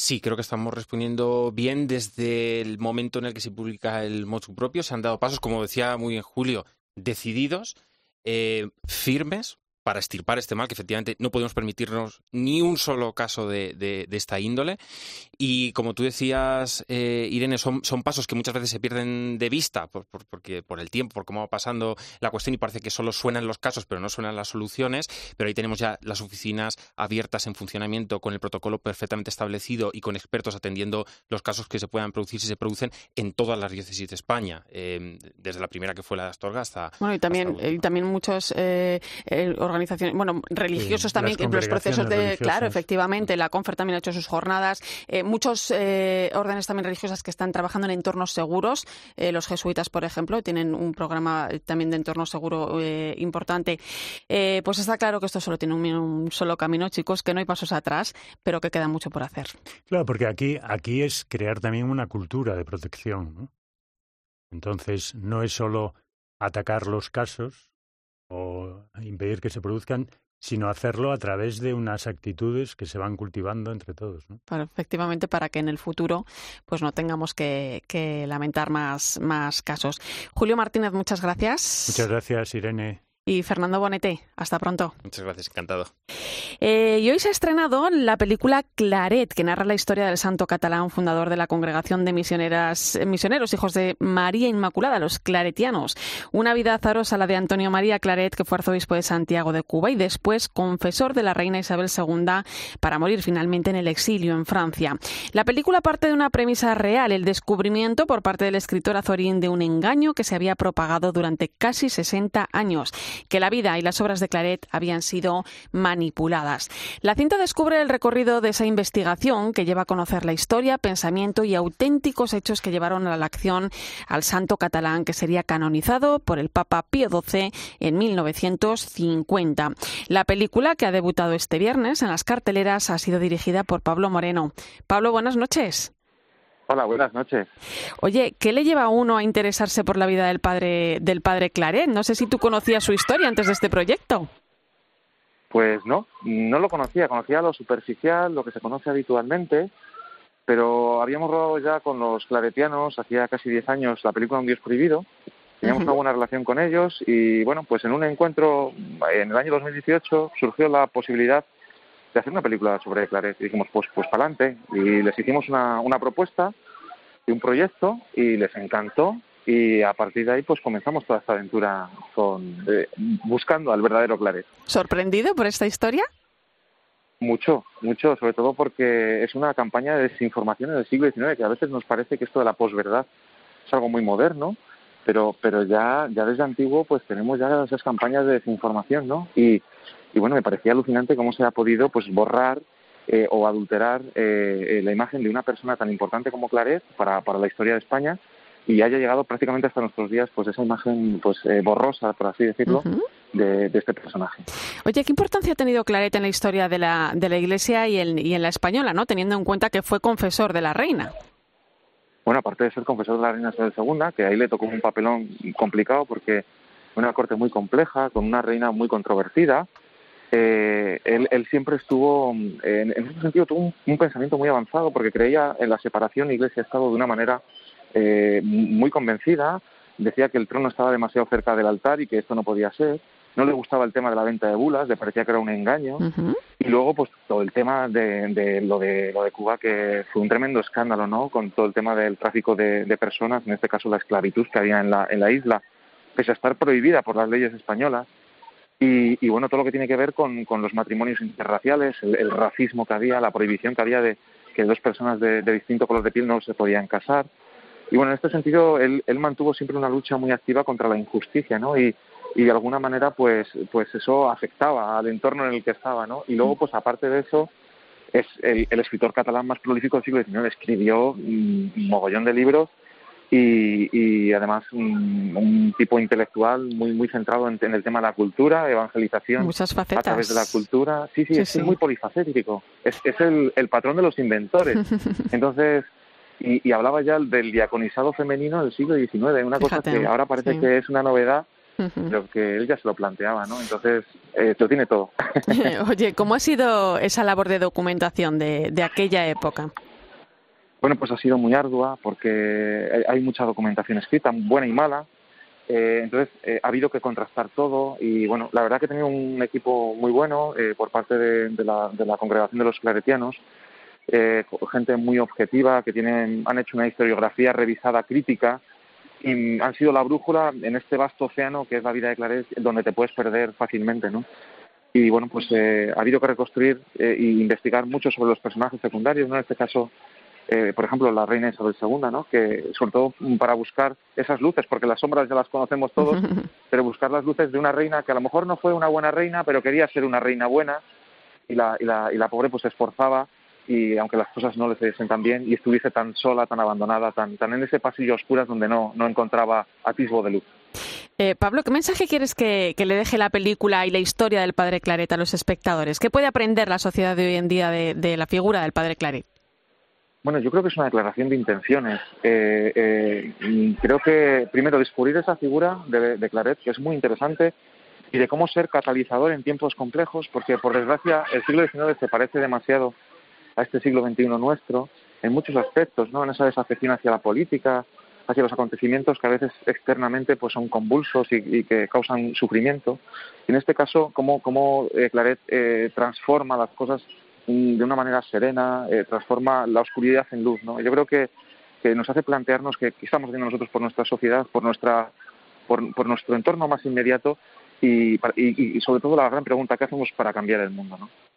Sí, creo que estamos respondiendo bien desde el momento en el que se publica el motu propio. Se han dado pasos, como decía muy bien Julio, decididos, eh, firmes, para estirpar este mal, que efectivamente no podemos permitirnos ni un solo caso de, esta índole. Y como tú decías, eh, Irene, son, son, pasos que muchas veces se pierden de vista por, porque, por el tiempo, por cómo va pasando la cuestión y parece que solo suenan los casos, pero no suenan las soluciones. Pero ahí tenemos ya las oficinas abiertas en funcionamiento con el protocolo perfectamente establecido y con expertos atendiendo los casos que se puedan producir si se producen en todas las diócesis de España, eh, desde la primera que fue la de Astorga hasta... Bueno, y también, y también muchos eh, organizaciones, bueno, religiosos también, en los procesos de, claro, efectivamente, la Confer también ha hecho sus jornadas, eh, muchos eh, órdenes también religiosas que están trabajando en entornos seguros, eh, los jesuitas, por ejemplo, tienen un programa también de entorno seguro importante. pues está claro que esto solo tiene un, solo camino, chicos, que no hay pasos atrás, pero que queda mucho por hacer. Claro, porque aquí, aquí es crear también una cultura de protección. Entonces, no es solo atacar los casos, o impedir que se produzcan, sino hacerlo a través de unas actitudes que se van cultivando entre todos. ¿no? efectivamente, para que en el futuro pues no tengamos que, que lamentar más, más casos. Julio Martínez, muchas gracias. Muchas gracias, Irene y Fernando Bonete. Hasta pronto. Muchas gracias, encantado. Eh, y hoy se ha estrenado la película Claret, que narra la historia del santo catalán, fundador de la congregación de misioneras, misioneros, hijos de María Inmaculada, los claretianos. Una vida azarosa la de Antonio María Claret, que fue arzobispo de Santiago de Cuba y después confesor de la reina Isabel II para morir finalmente en el exilio en Francia. La película parte de una premisa real, el descubrimiento por parte del escritor Azorín de un engaño que se había propagado durante casi 60 años que la vida y las obras de Claret habían sido manipuladas. La cinta descubre el recorrido de esa investigación que lleva a conocer la historia, pensamiento y auténticos hechos que llevaron a la acción al santo catalán que sería canonizado por el Papa Pío XII en 1950. La película, que ha debutado este viernes en las carteleras, ha sido dirigida por Pablo Moreno. Pablo, buenas noches. Hola, buenas noches. Oye, ¿qué le lleva a uno a interesarse por la vida del padre del padre Claret? No sé si tú conocías su historia antes de este proyecto. Pues no, no lo conocía, conocía lo superficial, lo que se conoce habitualmente, pero habíamos rodado ya con los claretianos hacía casi 10 años la película Un Dios Prohibido, teníamos una buena relación con ellos y bueno, pues en un encuentro en el año 2018 surgió la posibilidad de hacer una película sobre Claret. Y dijimos, pues, pues para adelante. Y les hicimos una, una propuesta y un proyecto y les encantó. Y a partir de ahí, pues comenzamos toda esta aventura con, eh, buscando al verdadero Claret. ¿Sorprendido por esta historia? Mucho, mucho, sobre todo porque es una campaña de desinformación en el siglo XIX, que a veces nos parece que esto de la posverdad es algo muy moderno, pero, pero ya, ya desde antiguo pues tenemos ya esas campañas de desinformación, ¿no? Y, y bueno, me parecía alucinante cómo se ha podido pues borrar eh, o adulterar eh, eh, la imagen de una persona tan importante como Claret para, para la historia de España y haya llegado prácticamente hasta nuestros días pues esa imagen pues borrosa por así decirlo de, este personaje. Oye qué importancia ha tenido Claret en la historia de la de la Iglesia y, y en la española no teniendo en cuenta que fue confesor de la reina bueno aparte de ser confesor de la reina Isabel II que ahí le tocó un papelón complicado porque una corte muy compleja con una reina muy controvertida eh, él, siempre estuvo, en, ese sentido, tuvo un, pensamiento muy avanzado porque creía en la separación Iglesia-Estado de una manera eh, muy convencida. Decía que el trono estaba demasiado cerca del altar y que esto no podía ser. No le gustaba el tema de la venta de bulas, le parecía que era un engaño. Y luego, pues, todo el tema de, lo de lo de Cuba, que fue un tremendo escándalo, ¿no? Con todo el tema del tráfico de, personas, en este caso la esclavitud que había en la, en la isla, pese a estar prohibida por las leyes españolas y, bueno, todo lo que tiene que ver con, los matrimonios interraciales, el, racismo que había, la prohibición que había de que dos personas de, distinto color de piel no se podían casar. Y bueno, en este sentido, él, mantuvo siempre una lucha muy activa contra la injusticia, ¿no? Y, de alguna manera, pues, pues eso afectaba al entorno en el que estaba, ¿no? Y luego, pues aparte de eso, es el, el escritor catalán más prolífico del siglo XIX. Escribió un mogollón de libros y, además un, tipo intelectual muy muy centrado en, el tema de la cultura, evangelización a través de la cultura. Sí, sí, es muy polifacético. Es, es el, el, patrón de los inventores. [LAUGHS] Entonces, y, hablaba ya del diaconizado femenino del siglo XIX, una cosa que ahora parece que es una novedad, que él ya se lo planteaba, ¿no? Entonces, eh, lo tiene todo. [LAUGHS] Oye, ¿cómo ha sido esa labor de documentación de, de aquella época? Bueno, pues ha sido muy ardua porque hay mucha documentación escrita, buena y mala. Eh, entonces, eh, ha habido que contrastar todo y, bueno, la verdad que he tenido un equipo muy bueno eh, por parte de, la, de, la, congregación de los claretianos, gente muy objetiva que tienen, han hecho una historiografía revisada, crítica, y han sido la brújula en este vasto océano que es la vida de Claret, donde te puedes perder fácilmente, ¿no? Y, bueno, pues ha habido que reconstruir e investigar mucho sobre los personajes secundarios, ¿no? En este caso, eh, por ejemplo, la reina Isabel II, ¿no? que sobre todo para buscar esas luces, porque las sombras ya las conocemos todos, [LAUGHS] pero buscar las luces de una reina que a lo mejor no fue una buena reina, pero quería ser una reina buena, y la, y la, y la pobre pues se esforzaba, y aunque las cosas no le saliesen tan bien, y estuviese tan sola, tan abandonada, tan, tan en ese pasillo oscuro donde no, no encontraba atisbo de luz. Eh, Pablo, ¿qué mensaje quieres que, le deje la película y la historia del padre Claret a los espectadores? ¿Qué puede aprender la sociedad de hoy en día de, de la figura del padre Claret? Bueno, yo creo que es una declaración de intenciones. Eh, eh, creo que primero descubrir esa figura de, Claret, que es muy interesante, y de cómo ser catalizador en tiempos complejos, porque por desgracia el siglo XIX se parece demasiado a este siglo XXI nuestro en muchos aspectos, ¿no? En esa desafección hacia la política, hacia los acontecimientos que a veces externamente pues son convulsos y, que causan sufrimiento. en este caso, cómo, cómo eh, Claret eh, transforma las cosas mm, de una manera serena, eh, transforma la oscuridad en luz, ¿no? Yo creo que, que nos hace plantearnos qué estamos haciendo nosotros por nuestra sociedad, por nuestra por, por nuestro entorno más inmediato y, y, sobre todo la gran pregunta, ¿qué hacemos para cambiar el mundo? ¿no?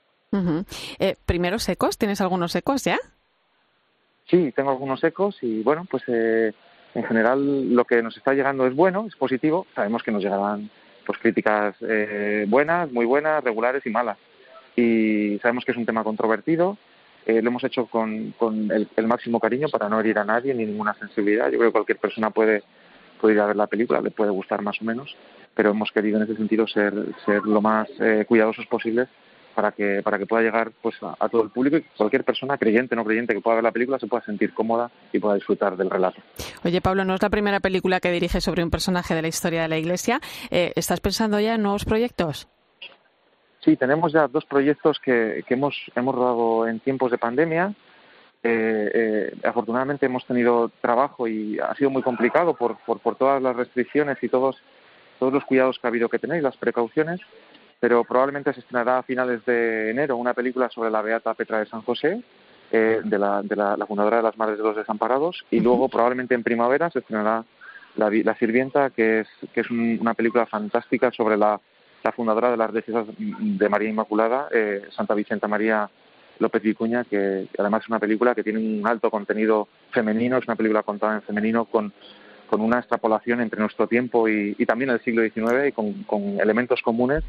Eh, ¿Primeros ecos? ¿Tienes algunos ecos ya? Sí, tengo algunos ecos y bueno, pues eh, en general lo que nos está llegando es bueno, es positivo. Sabemos que nos llegarán pues críticas eh, buenas, muy buenas, regulares y malas. Y sabemos que es un tema controvertido. Eh, lo hemos hecho con, con el, el, máximo cariño para no herir a nadie ni ninguna sensibilidad. Yo creo que cualquier persona puede, puede ir a ver la película, le puede gustar más o menos, pero hemos querido en ese sentido ser, ser lo más eh, cuidadosos posibles para que para que pueda llegar pues a, todo el público y cualquier persona creyente o no creyente que pueda ver la película se pueda sentir cómoda y pueda disfrutar del relato. Oye Pablo, no es la primera película que dirige sobre un personaje de la historia de la Iglesia. Eh, ¿Estás pensando ya en nuevos proyectos? Sí, tenemos ya dos proyectos que, que hemos hemos rodado en tiempos de pandemia. Eh, eh, afortunadamente hemos tenido trabajo y ha sido muy complicado por, por, por todas las restricciones y todos todos los cuidados que ha habido que tener y las precauciones pero probablemente se estrenará a finales de enero una película sobre la Beata Petra de San José, eh, de, la, de la, fundadora de las Madres de los Desamparados, y luego probablemente en primavera se estrenará La, la Sirvienta, que es, que es una película fantástica sobre la, la fundadora de las Religiosas de María Inmaculada, eh, Santa Vicenta María López Vicuña, que además es una película que tiene un alto contenido femenino, es una película contada en femenino con, con una extrapolación entre nuestro tiempo y, y también el siglo XIX y con, con elementos comunes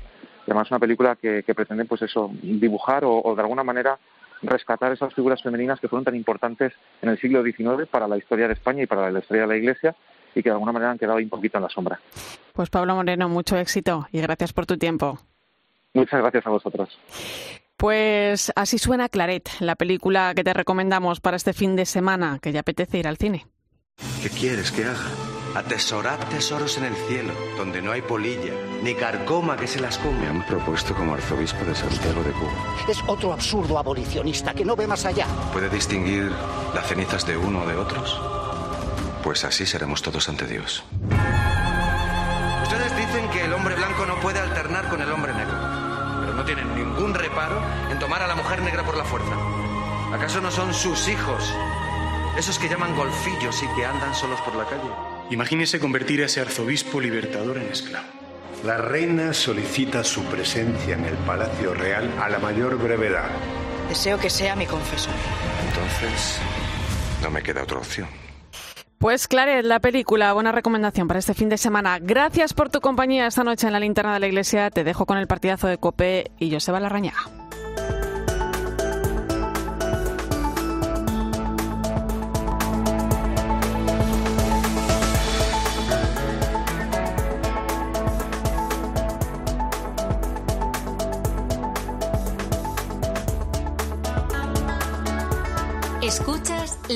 y además una película que, que pretende pues eso dibujar o, o, de alguna manera rescatar esas figuras femeninas que fueron tan importantes en el siglo XIX para la historia de España y para la historia de la Iglesia y que de alguna manera han quedado un poquito en la sombra. Pues Pablo Moreno, mucho éxito y gracias por tu tiempo. Muchas gracias a vosotros. Pues así suena Claret, la película que te recomendamos para este fin de semana, que ya apetece ir al cine. ¿Qué quieres que haga? Atesorad tesoros en el cielo, donde no hay polilla, ni carcoma que se las come. Me han propuesto como arzobispo de Santiago de Cuba. Es otro absurdo abolicionista que no ve más allá. ¿Puede distinguir las cenizas de uno o de otros? Pues así seremos todos ante Dios. Ustedes dicen que el hombre blanco no puede alternar con el hombre negro, pero no tienen ningún reparo en tomar a la mujer negra por la fuerza. ¿Acaso no son sus hijos? Esos que llaman golfillos y que andan solos por la calle. Imagínese convertir a ese arzobispo libertador en esclavo. La reina solicita su presencia en el Palacio Real a la mayor brevedad. Deseo que sea mi confesor. Entonces, no me queda otra opción. Pues Claret, la película, buena recomendación para este fin de semana. Gracias por tu compañía esta noche en la linterna de la iglesia. Te dejo con el partidazo de Cope y Joseba Larrañaga.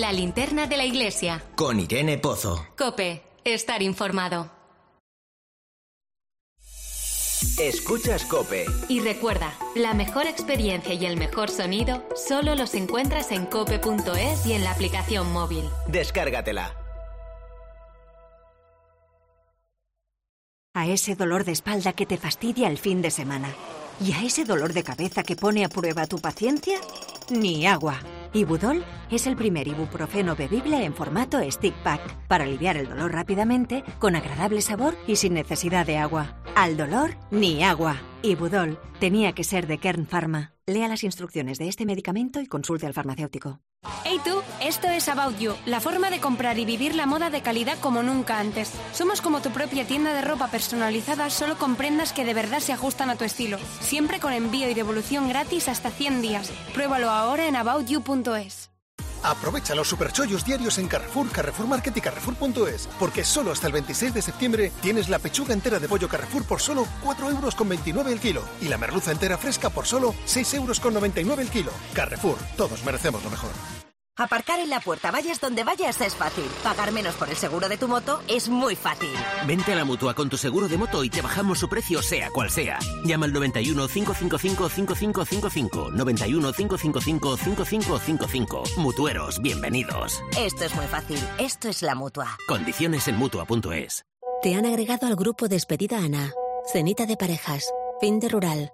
La linterna de la iglesia. Con Irene Pozo. Cope, estar informado. Escuchas Cope. Y recuerda, la mejor experiencia y el mejor sonido solo los encuentras en cope.es y en la aplicación móvil. Descárgatela. A ese dolor de espalda que te fastidia el fin de semana. ¿Y a ese dolor de cabeza que pone a prueba tu paciencia? Ni agua. Ibudol es el primer ibuprofeno bebible en formato stick pack para aliviar el dolor rápidamente, con agradable sabor y sin necesidad de agua. Al dolor, ni agua. Ibudol tenía que ser de Kern Pharma. Lea las instrucciones de este medicamento y consulte al farmacéutico. Hey tú, esto es About You, la forma de comprar y vivir la moda de calidad como nunca antes. Somos como tu propia tienda de ropa personalizada solo con prendas que de verdad se ajustan a tu estilo. Siempre con envío y devolución gratis hasta 100 días. Pruébalo ahora en aboutyou.es. Aprovecha los superchollos diarios en Carrefour, Carrefour y Carrefour.es, porque solo hasta el 26 de septiembre tienes la pechuga entera de pollo Carrefour por solo 4,29 euros con el kilo y la merluza entera fresca por solo 6,99 euros con el kilo. Carrefour, todos merecemos lo mejor. Aparcar en la puerta, vayas donde vayas, es fácil. Pagar menos por el seguro de tu moto es muy fácil. Vente a la mutua con tu seguro de moto y te bajamos su precio, sea cual sea. Llama al 91 555 5555. 91 555 5555. Mutueros, bienvenidos. Esto es muy fácil. Esto es la mutua. Condiciones en mutua.es. Te han agregado al grupo Despedida Ana. Cenita de parejas. Fin de rural.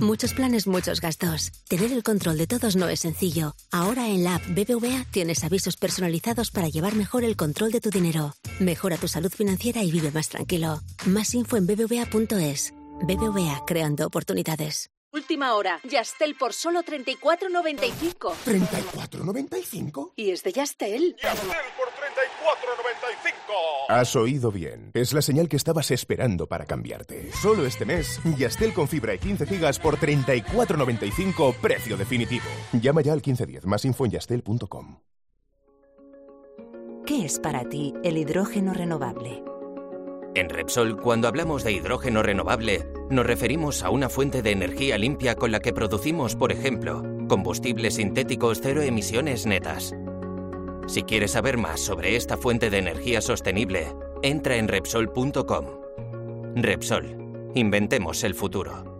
Muchos planes, muchos gastos. Tener el control de todos no es sencillo. Ahora en la app BBVA tienes avisos personalizados para llevar mejor el control de tu dinero. Mejora tu salud financiera y vive más tranquilo. Más info en bbva.es. BBVA creando oportunidades. Última hora. Yastel por solo 34.95. ¿34.95? Y es de Yastel. Yastel por 34.95. Has oído bien. Es la señal que estabas esperando para cambiarte. Solo este mes, Yastel con fibra y 15 gigas por 34.95, precio definitivo. Llama ya al 1510. Más info en yastel.com. ¿Qué es para ti el hidrógeno renovable? En Repsol, cuando hablamos de hidrógeno renovable, nos referimos a una fuente de energía limpia con la que producimos, por ejemplo, combustibles sintéticos cero emisiones netas. Si quieres saber más sobre esta fuente de energía sostenible, entra en Repsol.com. Repsol, inventemos el futuro.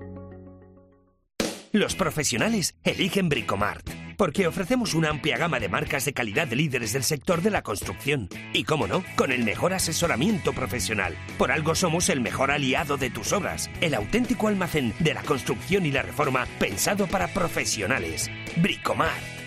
Los profesionales eligen Bricomart, porque ofrecemos una amplia gama de marcas de calidad de líderes del sector de la construcción. Y cómo no, con el mejor asesoramiento profesional. Por algo somos el mejor aliado de tus obras, el auténtico almacén de la construcción y la reforma pensado para profesionales. Bricomart.